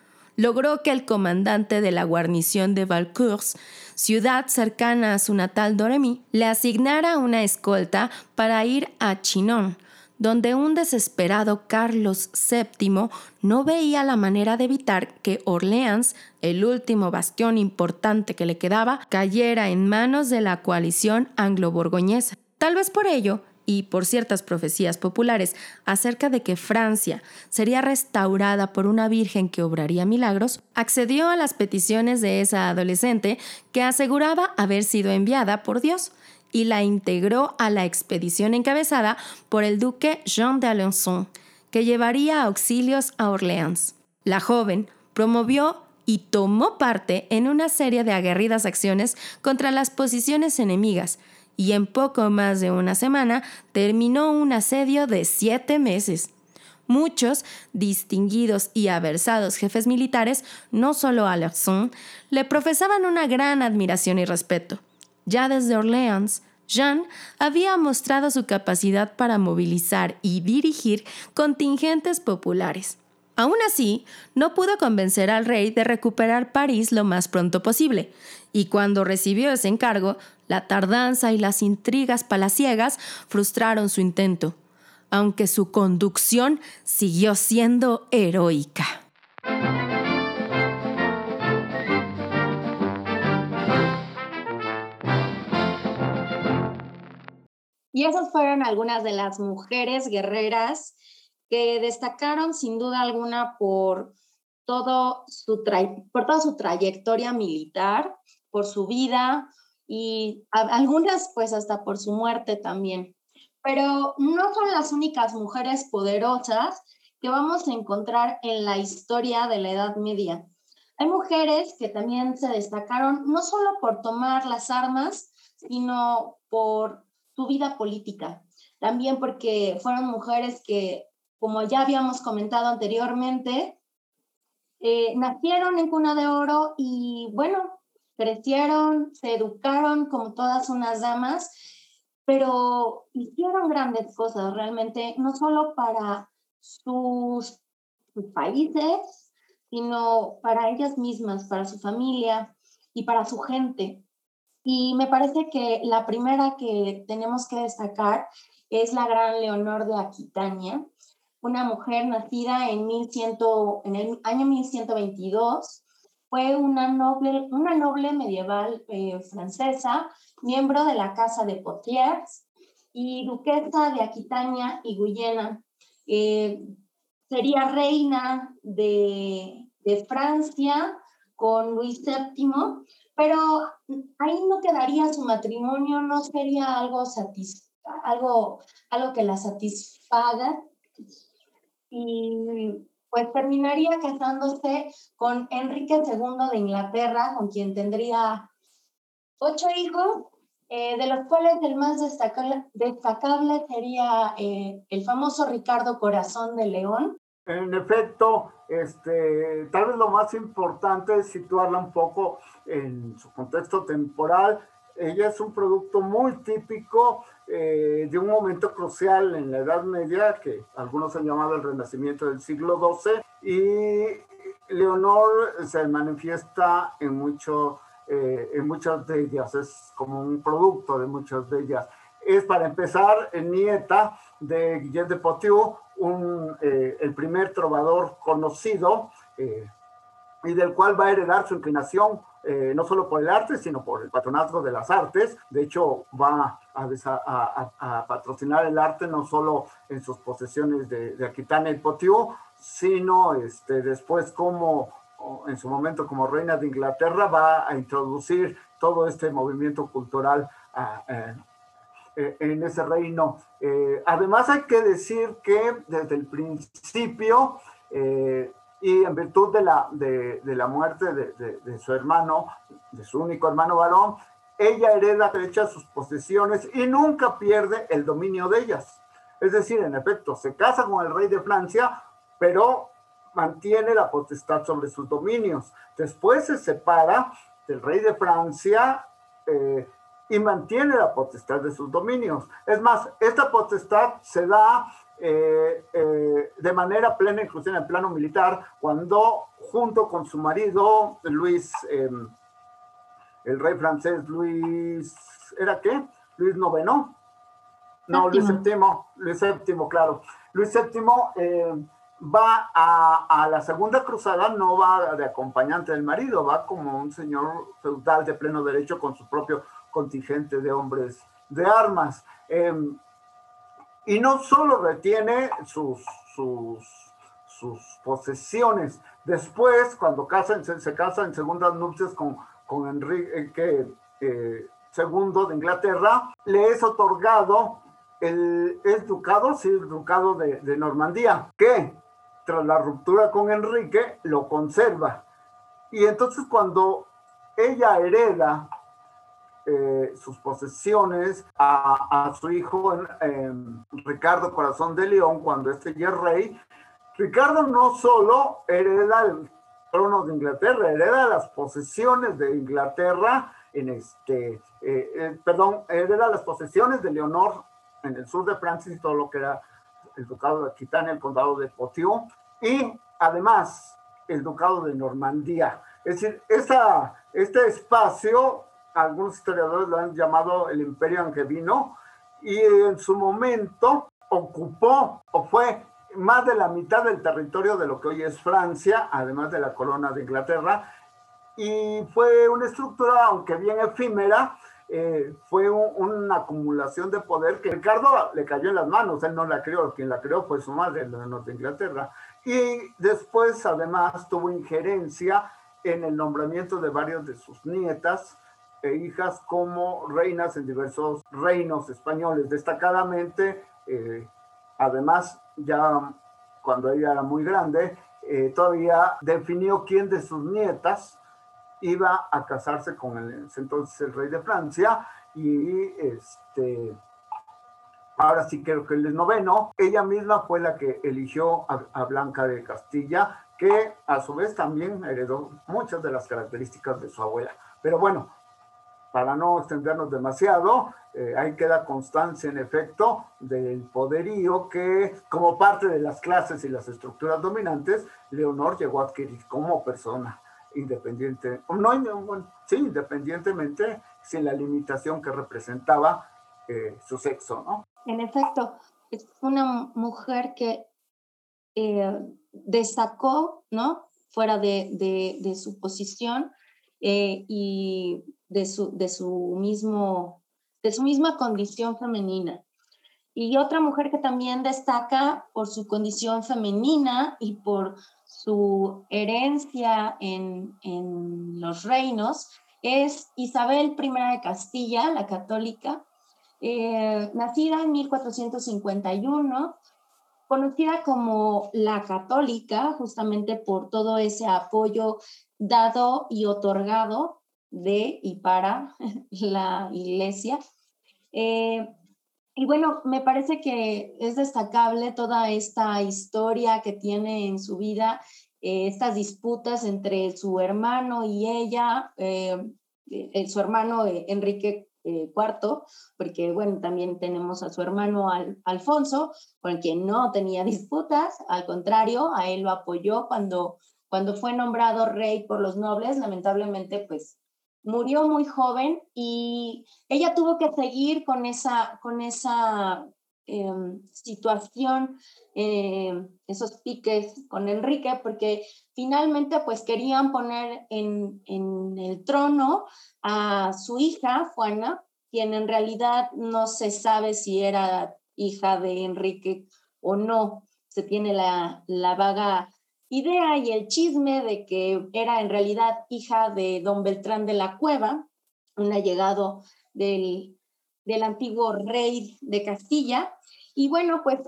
logró que el comandante de la guarnición de Valcours, ciudad cercana a su natal Doremi, le asignara una escolta para ir a Chinon, donde un desesperado Carlos VII no veía la manera de evitar que Orleans, el último bastión importante que le quedaba, cayera en manos de la coalición anglo-borgoñesa. Tal vez por ello, y por ciertas profecías populares acerca de que Francia sería restaurada por una virgen que obraría milagros, accedió a las peticiones de esa adolescente que aseguraba haber sido enviada por Dios y la integró a la expedición encabezada por el duque Jean d'Alençon, que llevaría auxilios a Orleans. La joven promovió y tomó parte en una serie de aguerridas acciones contra las posiciones enemigas, y en poco más de una semana terminó un asedio de siete meses. Muchos distinguidos y aversados jefes militares, no solo Alençon, le profesaban una gran admiración y respeto. Ya desde Orleans, Jean había mostrado su capacidad para movilizar y dirigir contingentes populares. Aún así, no pudo convencer al rey de recuperar París lo más pronto posible, y cuando recibió ese encargo, la tardanza y las intrigas palaciegas frustraron su intento, aunque su conducción siguió siendo heroica. Y esas fueron algunas de las mujeres guerreras que destacaron sin duda alguna por, todo su por toda su trayectoria militar, por su vida y algunas pues hasta por su muerte también. Pero no son las únicas mujeres poderosas que vamos a encontrar en la historia de la Edad Media. Hay mujeres que también se destacaron no solo por tomar las armas, sino por vida política. También porque fueron mujeres que, como ya habíamos comentado anteriormente, eh, nacieron en cuna de oro y bueno, crecieron, se educaron como todas unas damas, pero hicieron grandes cosas realmente, no solo para sus, países, sino para ellas mismas, para su familia y para su gente. Y me parece que la primera que tenemos que destacar es la gran Leonor de Aquitania. una mujer nacida en, 1100, en el año 1122. Fue una noble, una noble medieval eh, francesa, miembro de la Casa de Potiers y duquesa de Aquitania y Guyena. Eh, sería reina de, de Francia con Luis VII, pero ahí no quedaría su matrimonio, no sería algo, algo, algo que la satisfaga. Y pues terminaría casándose con Enrique II de Inglaterra, con quien tendría ocho hijos, eh, de los cuales el más destacable, destacable sería eh, el famoso Ricardo Corazón de León, en efecto, este, tal vez lo más importante es situarla un poco en su contexto temporal. Ella es un producto muy típico eh, de un momento crucial en la Edad Media, que algunos han llamado el Renacimiento del siglo XII, y Leonor se manifiesta en, mucho, eh, en muchas de ellas, es como un producto de muchas de ellas. Es para empezar nieta de Guillaume de Poitou, un, eh, el primer trovador conocido eh, y del cual va a heredar su inclinación eh, no solo por el arte, sino por el patronazgo de las artes. De hecho, va a, patrocinar el arte no solo en sus posesiones de, Aquitania y Potiú, sino este, después como en su momento como reina de Inglaterra va a introducir todo este movimiento cultural eh, en ese reino. Eh, además hay que decir que desde el principio eh, y en virtud de la, de, la muerte de, su hermano, de su único hermano varón, ella hereda derecha sus posesiones y nunca pierde el dominio de ellas. Es decir, en efecto, se casa con el rey de Francia, pero mantiene la potestad sobre sus dominios. Después se separa del rey de Francia y mantiene la potestad de sus dominios. Es más, esta potestad se da eh, eh, de manera plena, incluso en el plano militar, cuando junto con su marido, Luis, em, el rey francés Luis, ¿era qué? Luis noveno. No, Luis séptimo, Luis séptimo, claro. Luis séptimo em, va a, a, la segunda cruzada, no va de acompañante del marido, va como un señor feudal de pleno derecho con su propio contingente de hombres de armas. Y no solo retiene sus, sus, sus posesiones, después cuando se, casa en segundas nupcias con, con Enrique eh, II de Inglaterra, le es otorgado el es ducado, sí, el ducado de Normandía, que tras la ruptura con Enrique lo conserva. Y entonces cuando ella hereda eh, sus posesiones a, su hijo Ricardo Corazón de León cuando este ya es rey. Ricardo no solo hereda el trono de Inglaterra, hereda las posesiones de Inglaterra en este, eh, eh, perdón, hereda las posesiones de Leonor en el sur de Francia y todo lo que era el ducado de Aquitania, el condado de Poitiers y además el ducado de Normandía. Es decir, esa, este espacio algunos historiadores lo han llamado el imperio angevino, y en su momento ocupó o fue más de la mitad del territorio de lo que hoy es Francia, además de la corona de Inglaterra, y fue una estructura, aunque bien efímera, eh, fue una acumulación de poder que Ricardo le cayó en las manos, él no la creó, quien la creó fue su madre, la de Inglaterra, y después además tuvo injerencia en el nombramiento de varios de sus nietas, e hijas como reinas en diversos reinos españoles. Destacadamente, eh, además, ya cuando ella era muy grande, eh, todavía definió quién de sus nietas iba a casarse con el, entonces el rey de Francia y este ahora sí creo que el noveno, ella misma fue la que eligió a, Blanca de Castilla, que a su vez también heredó muchas de las características de su abuela. Pero bueno, para no extendernos demasiado, eh, ahí queda constancia en efecto del poderío que como parte de las clases y las estructuras dominantes, Leonor llegó a adquirir como persona independiente, no, sí, independientemente sin la limitación que representaba eh, su sexo, ¿no? En efecto, es una mujer que eh, destacó, ¿no? Fuera de, de, su posición eh, y de su, de, su mismo, de su misma condición femenina. Y otra mujer que también destaca por su condición femenina y por su herencia en, en los reinos es Isabel I de Castilla, la católica, eh, nacida en 1451, conocida como la católica, justamente por todo ese apoyo dado y otorgado de y para la iglesia. Eh, y bueno, me parece que es destacable toda esta historia que tiene en su vida, eh, estas disputas entre su hermano y ella, su hermano Enrique eh, cuarto, porque bueno, también tenemos a su hermano Alfonso, con que no tenía disputas, al contrario, a él lo apoyó cuando, cuando fue nombrado rey por los nobles, lamentablemente pues murió muy joven y ella tuvo que seguir con esa, con esa em, situación, em, esos piques con Enrique, porque finalmente pues querían poner en, en el trono a su hija, Juana, quien en realidad no se sabe si era hija de Enrique o no. Se tiene la, la vaga idea y el chisme de que era en realidad hija de don Beltrán de la Cueva, un allegado del, del antiguo rey de Castilla. Y bueno, pues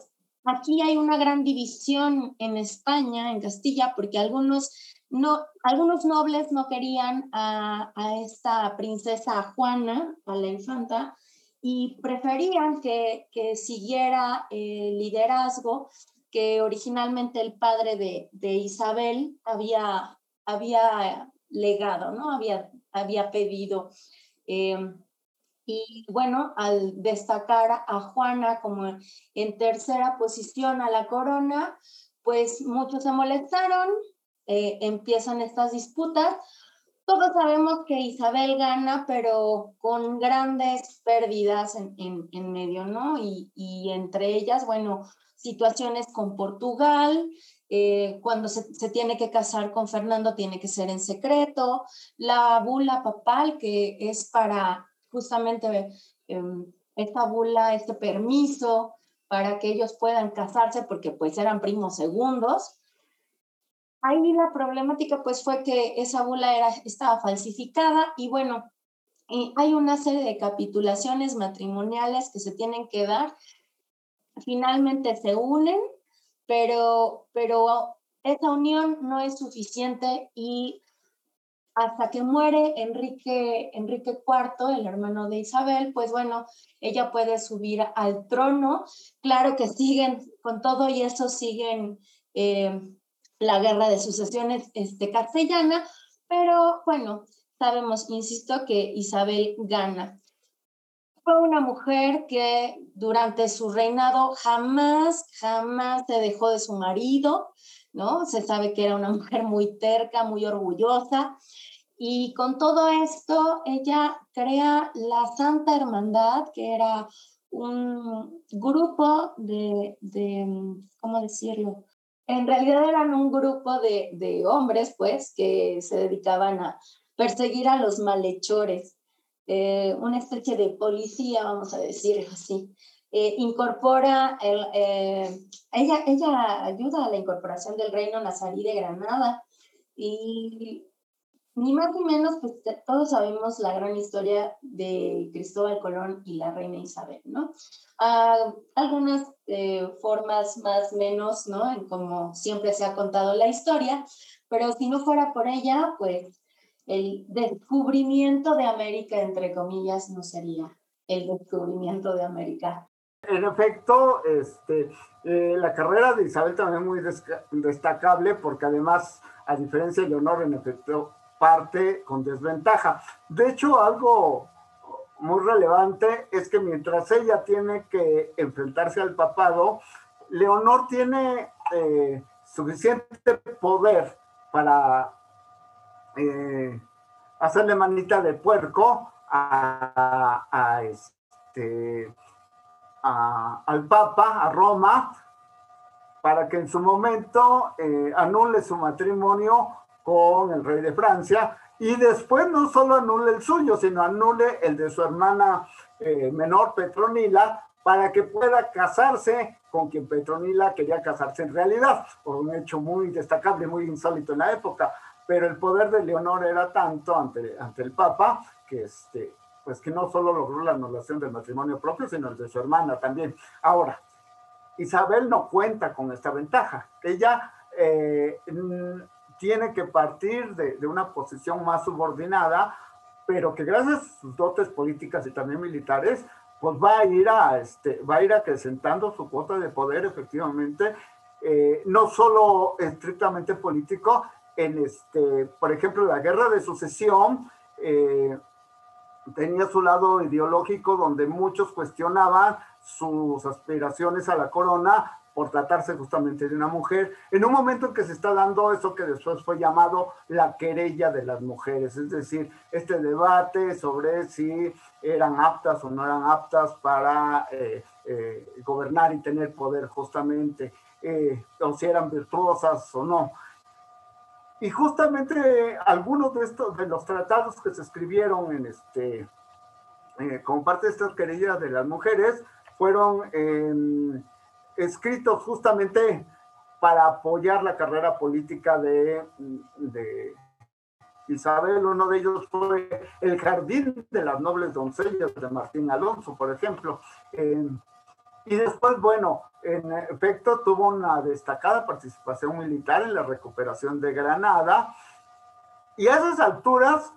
aquí hay una gran división en España, en Castilla, porque algunos no, algunos nobles no querían a, esta princesa Juana, a la infanta, y preferían que, siguiera el liderazgo que originalmente el padre de, Isabel había, había legado, ¿no? Había, había pedido. Eh, y bueno, al destacar a Juana como en tercera posición a la corona, pues muchos se molestaron, eh, empiezan estas disputas. Todos sabemos que Isabel gana, pero con grandes pérdidas en, en, medio, ¿no? Y, y, entre ellas, bueno, situaciones con Portugal, eh, cuando se, se, tiene que casar con Fernando tiene que ser en secreto, la bula papal que es para justamente em, esta bula, este permiso para que ellos puedan casarse porque pues eran primos segundos, Ahí la problemática pues fue que esa bula era, estaba falsificada y bueno, hay una serie de capitulaciones matrimoniales que se tienen que dar. Finalmente se unen, pero, pero esa unión no es suficiente y hasta que muere Enrique, Enrique IV, el hermano de Isabel, pues bueno, ella puede subir al trono. Claro que siguen, con todo y eso siguen eh, la guerra de sucesiones este, castellana, pero bueno, sabemos, insisto, que Isabel gana. Fue una mujer que durante su reinado jamás, jamás se dejó de su marido, ¿no? Se sabe que era una mujer muy terca, muy orgullosa. Y con todo esto, ella crea la Santa Hermandad, que era un grupo de, de ¿cómo decirlo? En realidad eran un grupo de, hombres, pues, que se dedicaban a perseguir a los malhechores, eh, una especie de policía, vamos a decir así. Eh, incorpora, el, eh, ella, ella ayuda a la incorporación del reino nazarí de Granada y ni más ni menos, pues todos sabemos la gran historia de Cristóbal Colón y la reina Isabel, ¿no? Ah, algunas eh, formas más menos, ¿no? En como siempre se ha contado la historia, pero si no fuera por ella, pues el descubrimiento de América, entre comillas, no sería el descubrimiento de América. En efecto, este, eh, la carrera de Isabel también es muy destacable porque además, a diferencia de Leonor, en efecto, parte con desventaja. De hecho, algo muy relevante es que mientras ella tiene que enfrentarse al papado, Leonor tiene eh, suficiente poder para eh, hacerle manita de puerco a, este, al Papa, a Roma, para que en su momento eh, anule su matrimonio con el rey de Francia y después no solo anule el suyo, sino anule el de su hermana eh, menor Petronila para que pueda casarse con quien Petronila quería casarse en realidad, por un hecho muy destacable, muy insólito en la época. Pero el poder de Leonor era tanto ante, ante el Papa que, este, pues que no solo logró la anulación del matrimonio propio, sino el de su hermana también. Ahora, Isabel no cuenta con esta ventaja. Ella eh, tiene que partir de, de, una posición más subordinada, pero que gracias a sus dotes políticas y también militares, pues va a ir a, este, va a ir acrecentando su cuota de poder efectivamente, eh, no solo estrictamente político, en este, por ejemplo, la guerra de sucesión, eh, tenía su lado ideológico donde muchos cuestionaban sus aspiraciones a la corona por tratarse justamente de una mujer, en un momento en que se está dando eso que después fue llamado la querella de las mujeres, es decir, este debate sobre si eran aptas o no eran aptas para eh, eh, gobernar y tener poder justamente, o si eran virtuosas o no. Y justamente algunos de estos, de los tratados que se escribieron en este, como parte de estas querellas de las mujeres, fueron escritos justamente para apoyar la carrera política de, Isabel. Uno de ellos fue El Jardín de las Nobles Doncellas de Martín Alonso, por ejemplo. Eh, y después, bueno, en efecto, tuvo una destacada participación militar en la recuperación de Granada. Y a esas alturas,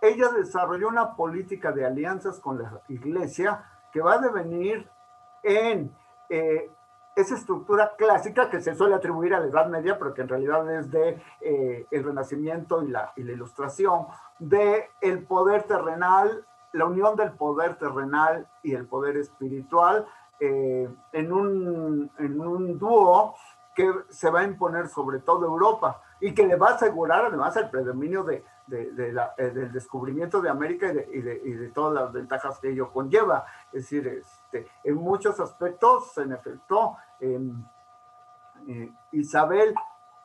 ella desarrolló una política de alianzas con la iglesia que va a devenir en eh, esa estructura clásica que se suele atribuir a la Edad Media, pero que en realidad es de eh, el Renacimiento y la, y la Ilustración, de el poder terrenal, la unión del poder terrenal y el poder espiritual eh, en, un, en un dúo que se va a imponer sobre toda Europa y que le va a asegurar además el predominio de, eh, del descubrimiento de América y de, y, de, todas las ventajas que ello conlleva. Es decir, este, en muchos aspectos, en efecto, eh, Isabel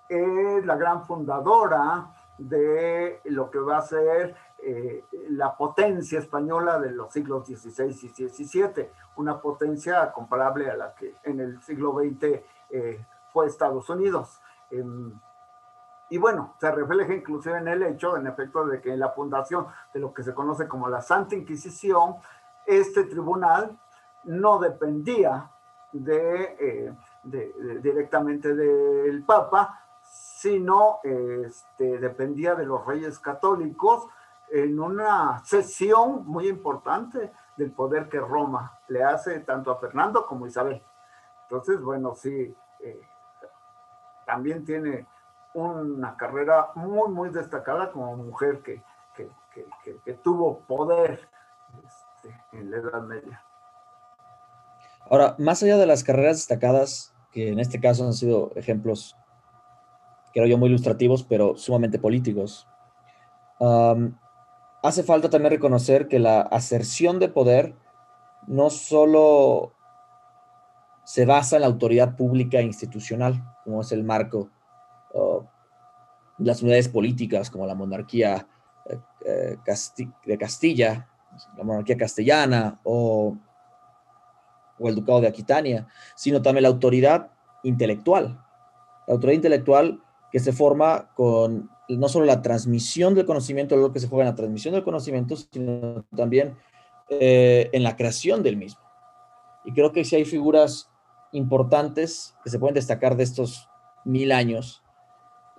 es la gran fundadora de lo que va a ser eh, la potencia española de los siglos XVI y XVII, una potencia comparable a la que en el siglo XX eh, fue Estados Unidos. Em, y bueno, se refleja inclusive en el hecho, en efecto, de que en la fundación de lo que se conoce como la Santa Inquisición, este tribunal no dependía de, eh, directamente del Papa, sino este, dependía de los reyes católicos en una sesión muy importante del poder que Roma le hace tanto a Fernando como a Isabel. Entonces, bueno, sí, eh, también tiene una carrera muy, muy destacada como mujer que, que, que, tuvo poder este, en la Edad Media. Ahora, más allá de las carreras destacadas, que en este caso han sido ejemplos, creo yo, muy ilustrativos, pero sumamente políticos, hace falta también reconocer que la aserción de poder no solo se basa en la autoridad pública e institucional, como es el marco las unidades políticas como la monarquía eh, eh, de Castilla, la monarquía castellana o el ducado de Aquitania, sino también la autoridad intelectual. La autoridad intelectual que se forma con no solo la transmisión del conocimiento, lo que se juega en la transmisión del conocimiento, sino también eh, en la creación del mismo. Y creo que si hay figuras importantes que se pueden destacar de estos mil años,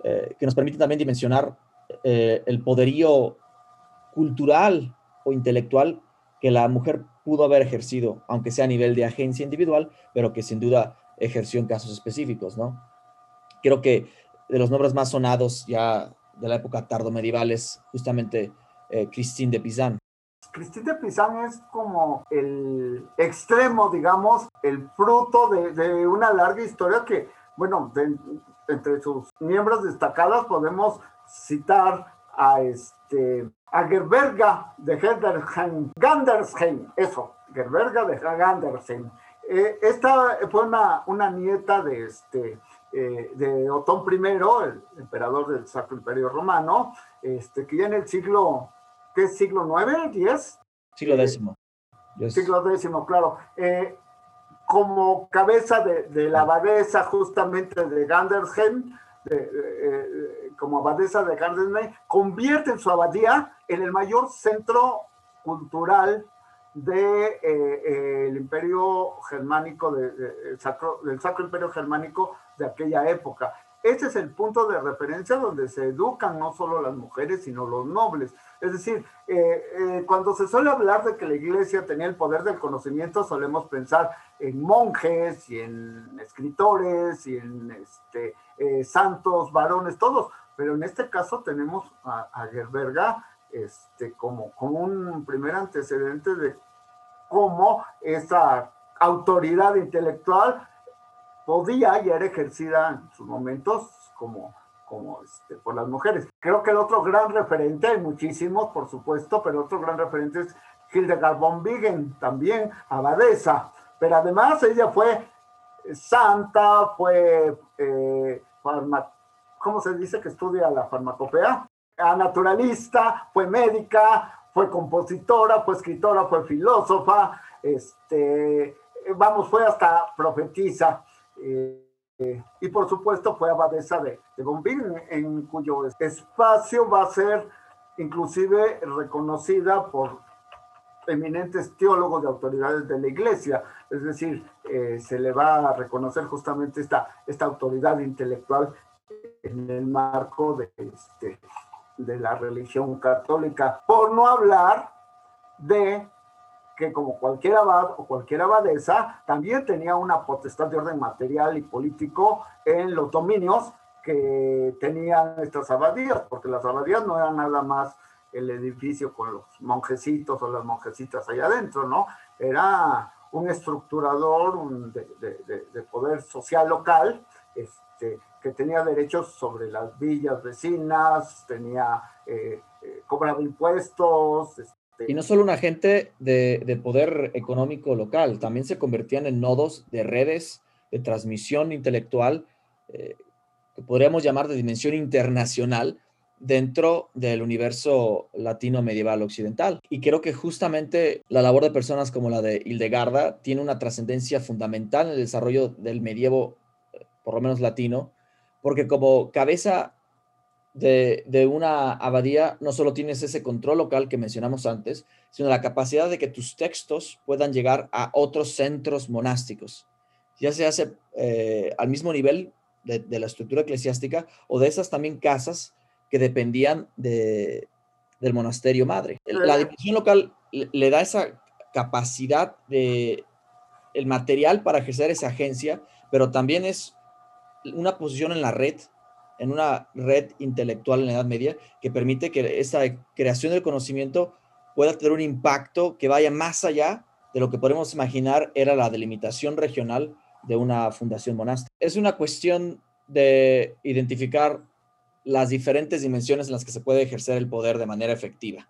eh, que nos permite también dimensionar eh, el poderío cultural o intelectual que la mujer pudo haber ejercido, aunque sea a nivel de agencia individual, pero que sin duda ejerció en casos específicos, ¿no? Creo que de los nombres más sonados ya de la época tardo medieval es justamente eh, Christine de Pizan. Christine de Pizan es como el extremo, digamos, el fruto de, de una larga historia que, bueno, de, entre sus miembros destacados podemos citar a este a Gerberga de Gandersheim, eso, Gerberga de Gandersheim, Eh, esta fue una, una nieta de, este, eh, de Otón I, el emperador del Sacro Imperio Romano, este, que ya en el siglo, ¿qué es siglo IX, 10? Siglo X. Siglo X, claro. Eh, como cabeza de, de, la abadesa justamente de Gandersheim, como abadesa de Gandersheim, convierte en su abadía en el mayor centro cultural del de, eh, el imperio germánico, de, sacro, del Sacro Imperio Germánico de aquella época. Ese es el punto de referencia donde se educan no solo las mujeres, sino los nobles. Es decir, eh, eh, cuando se suele hablar de que la iglesia tenía el poder del conocimiento, solemos pensar en monjes y en escritores y en este, santos, varones, todos. Pero en este caso tenemos a, a Gerberga este, como, como un primer antecedente de cómo esa autoridad intelectual podía y era ejercida en sus momentos como, como este, por las mujeres. Creo que el otro gran referente, hay muchísimos por supuesto, pero otro gran referente es Hildegard von Bingen, también abadesa, pero además ella fue santa, fue, eh, ¿cómo se dice que estudia la farmacopea? naturalista, fue médica, fue compositora, fue escritora, fue filósofa, este, vamos, fue hasta profetisa. Eh, y por supuesto fue abadesa de, de Bombín, en cuyo espacio va a ser inclusive reconocida por eminentes teólogos de autoridades de la iglesia, es decir, eh, se le va a reconocer justamente esta, esta autoridad intelectual en el marco de, este, de la religión católica, por no hablar de que como cualquier abad o cualquier abadesa, también tenía una potestad de orden material y político en los dominios que tenían estas abadías, porque las abadías no eran nada más el edificio con los monjecitos o las monjecitas allá adentro, ¿no? Era un estructurador de, de, poder social local, este, que tenía derechos sobre las villas vecinas, tenía, eh, eh cobrado impuestos. Este. Y no solo un agente de, poder económico local, también se convertían en nodos de redes de transmisión intelectual, eh, que podríamos llamar de dimensión internacional, dentro del universo latino medieval occidental. Y creo que justamente la labor de personas como la de Hildegarda tiene una trascendencia fundamental en el desarrollo del medievo, eh, por lo menos latino, porque como cabeza de, una abadía no solo tienes ese control local que mencionamos antes, sino la capacidad de que tus textos puedan llegar a otros centros monásticos, ya se hace eh, al mismo nivel de, la estructura eclesiástica o de esas también casas que dependían de, del monasterio madre. La dimensión local le, da esa capacidad de el material para ejercer esa agencia, pero también es una posición en la red, en una red intelectual en la Edad Media, que permite que esa creación del conocimiento pueda tener un impacto que vaya más allá de lo que podemos imaginar era la delimitación regional de una fundación monástica. Es una cuestión de identificar las diferentes dimensiones en las que se puede ejercer el poder de manera efectiva.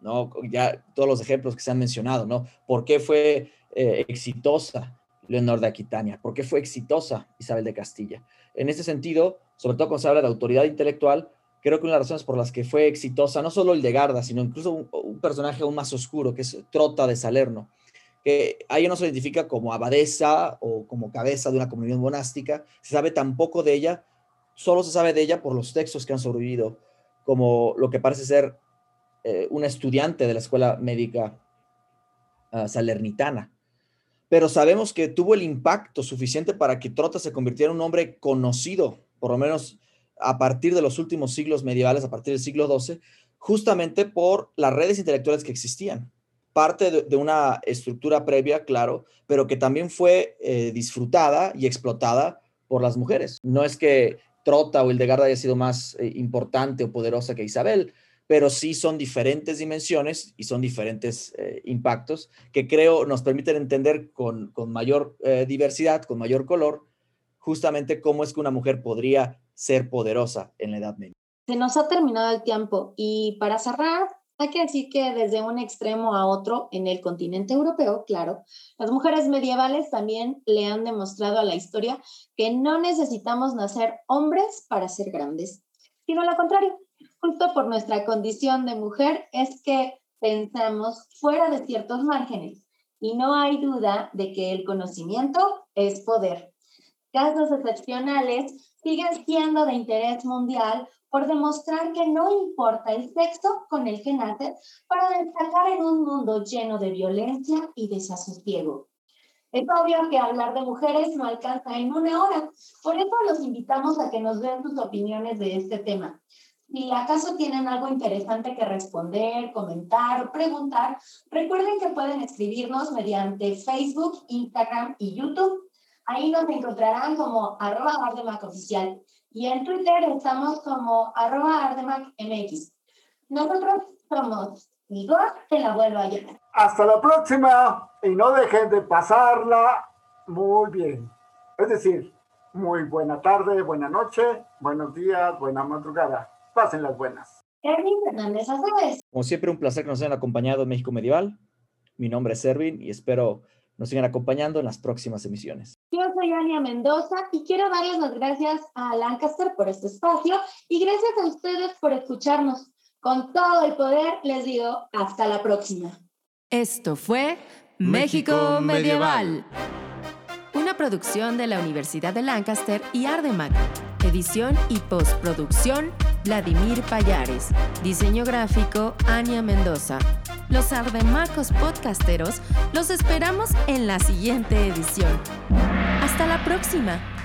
¿no? Ya todos los ejemplos que se han mencionado, ¿no? ¿Por qué fue eh, exitosa Leonor de Aquitania, porque fue exitosa Isabel de Castilla. En ese sentido, sobre todo cuando se habla de autoridad intelectual, creo que una de las razones por las que fue exitosa, no solo el de Garda, sino incluso un, personaje aún más oscuro, que es Trota de Salerno, que ahí no se identifica como abadesa o como cabeza de una comunidad monástica, se sabe tan poco de ella, solo se sabe de ella por los textos que han sobrevivido, como lo que parece ser eh, una estudiante de la escuela médica ah, salernitana pero sabemos que tuvo el impacto suficiente para que Trota se convirtiera en un hombre conocido, por lo menos a partir de los últimos siglos medievales, a partir del siglo XII, justamente por las redes intelectuales que existían. Parte de, una estructura previa, claro, pero que también fue eh, disfrutada y explotada por las mujeres. No es que Trota o Hildegarda haya sido más eh, importante o poderosa que Isabel, pero sí son diferentes dimensiones y son diferentes eh, impactos que creo nos permiten entender con, mayor eh, diversidad, con mayor color, justamente cómo es que una mujer podría ser poderosa en la Edad Media. Se nos ha terminado el tiempo y para cerrar, Hay que decir que desde un extremo a otro, en el continente europeo, claro, las mujeres medievales también le han demostrado a la historia que no necesitamos nacer hombres para ser grandes, sino lo contrario. Justo por nuestra condición de mujer es que pensamos fuera de ciertos márgenes y no hay duda de que el conocimiento es poder. Casos excepcionales siguen siendo de interés mundial por demostrar que no importa el sexo con el que para destacar en un mundo lleno de violencia y desasosiego. Es obvio que hablar de mujeres no alcanza en una hora, por eso los invitamos a que nos den sus opiniones de este tema. Si acaso tienen algo interesante que responder, comentar preguntar, recuerden que pueden escribirnos mediante Facebook, Instagram y YouTube. Ahí nos encontrarán como arroba oficial y en Twitter estamos como arroba ardemacmx. Nosotros somos Igor de la vuelvo a llevar. Hasta la próxima y no dejen de pasarla muy bien. Es decir, muy buena tarde, buena noche, buenos días, buena madrugada. Pasen las buenas. Erwin Fernández Como siempre, un placer que nos hayan acompañado en México Medieval. Mi nombre es Erwin y espero nos sigan acompañando en las próximas emisiones. Yo soy Ania Mendoza y quiero darles las gracias a Lancaster por este espacio y gracias a ustedes por escucharnos. Con todo el poder les digo hasta la próxima. Esto fue México, Medieval. Una producción de la Universidad de Lancaster y Ardemac. Edición y postproducción Vladimir Payares. Diseño gráfico Ania Mendoza los Ardemacos podcasteros, los esperamos en la siguiente edición. Hasta la próxima.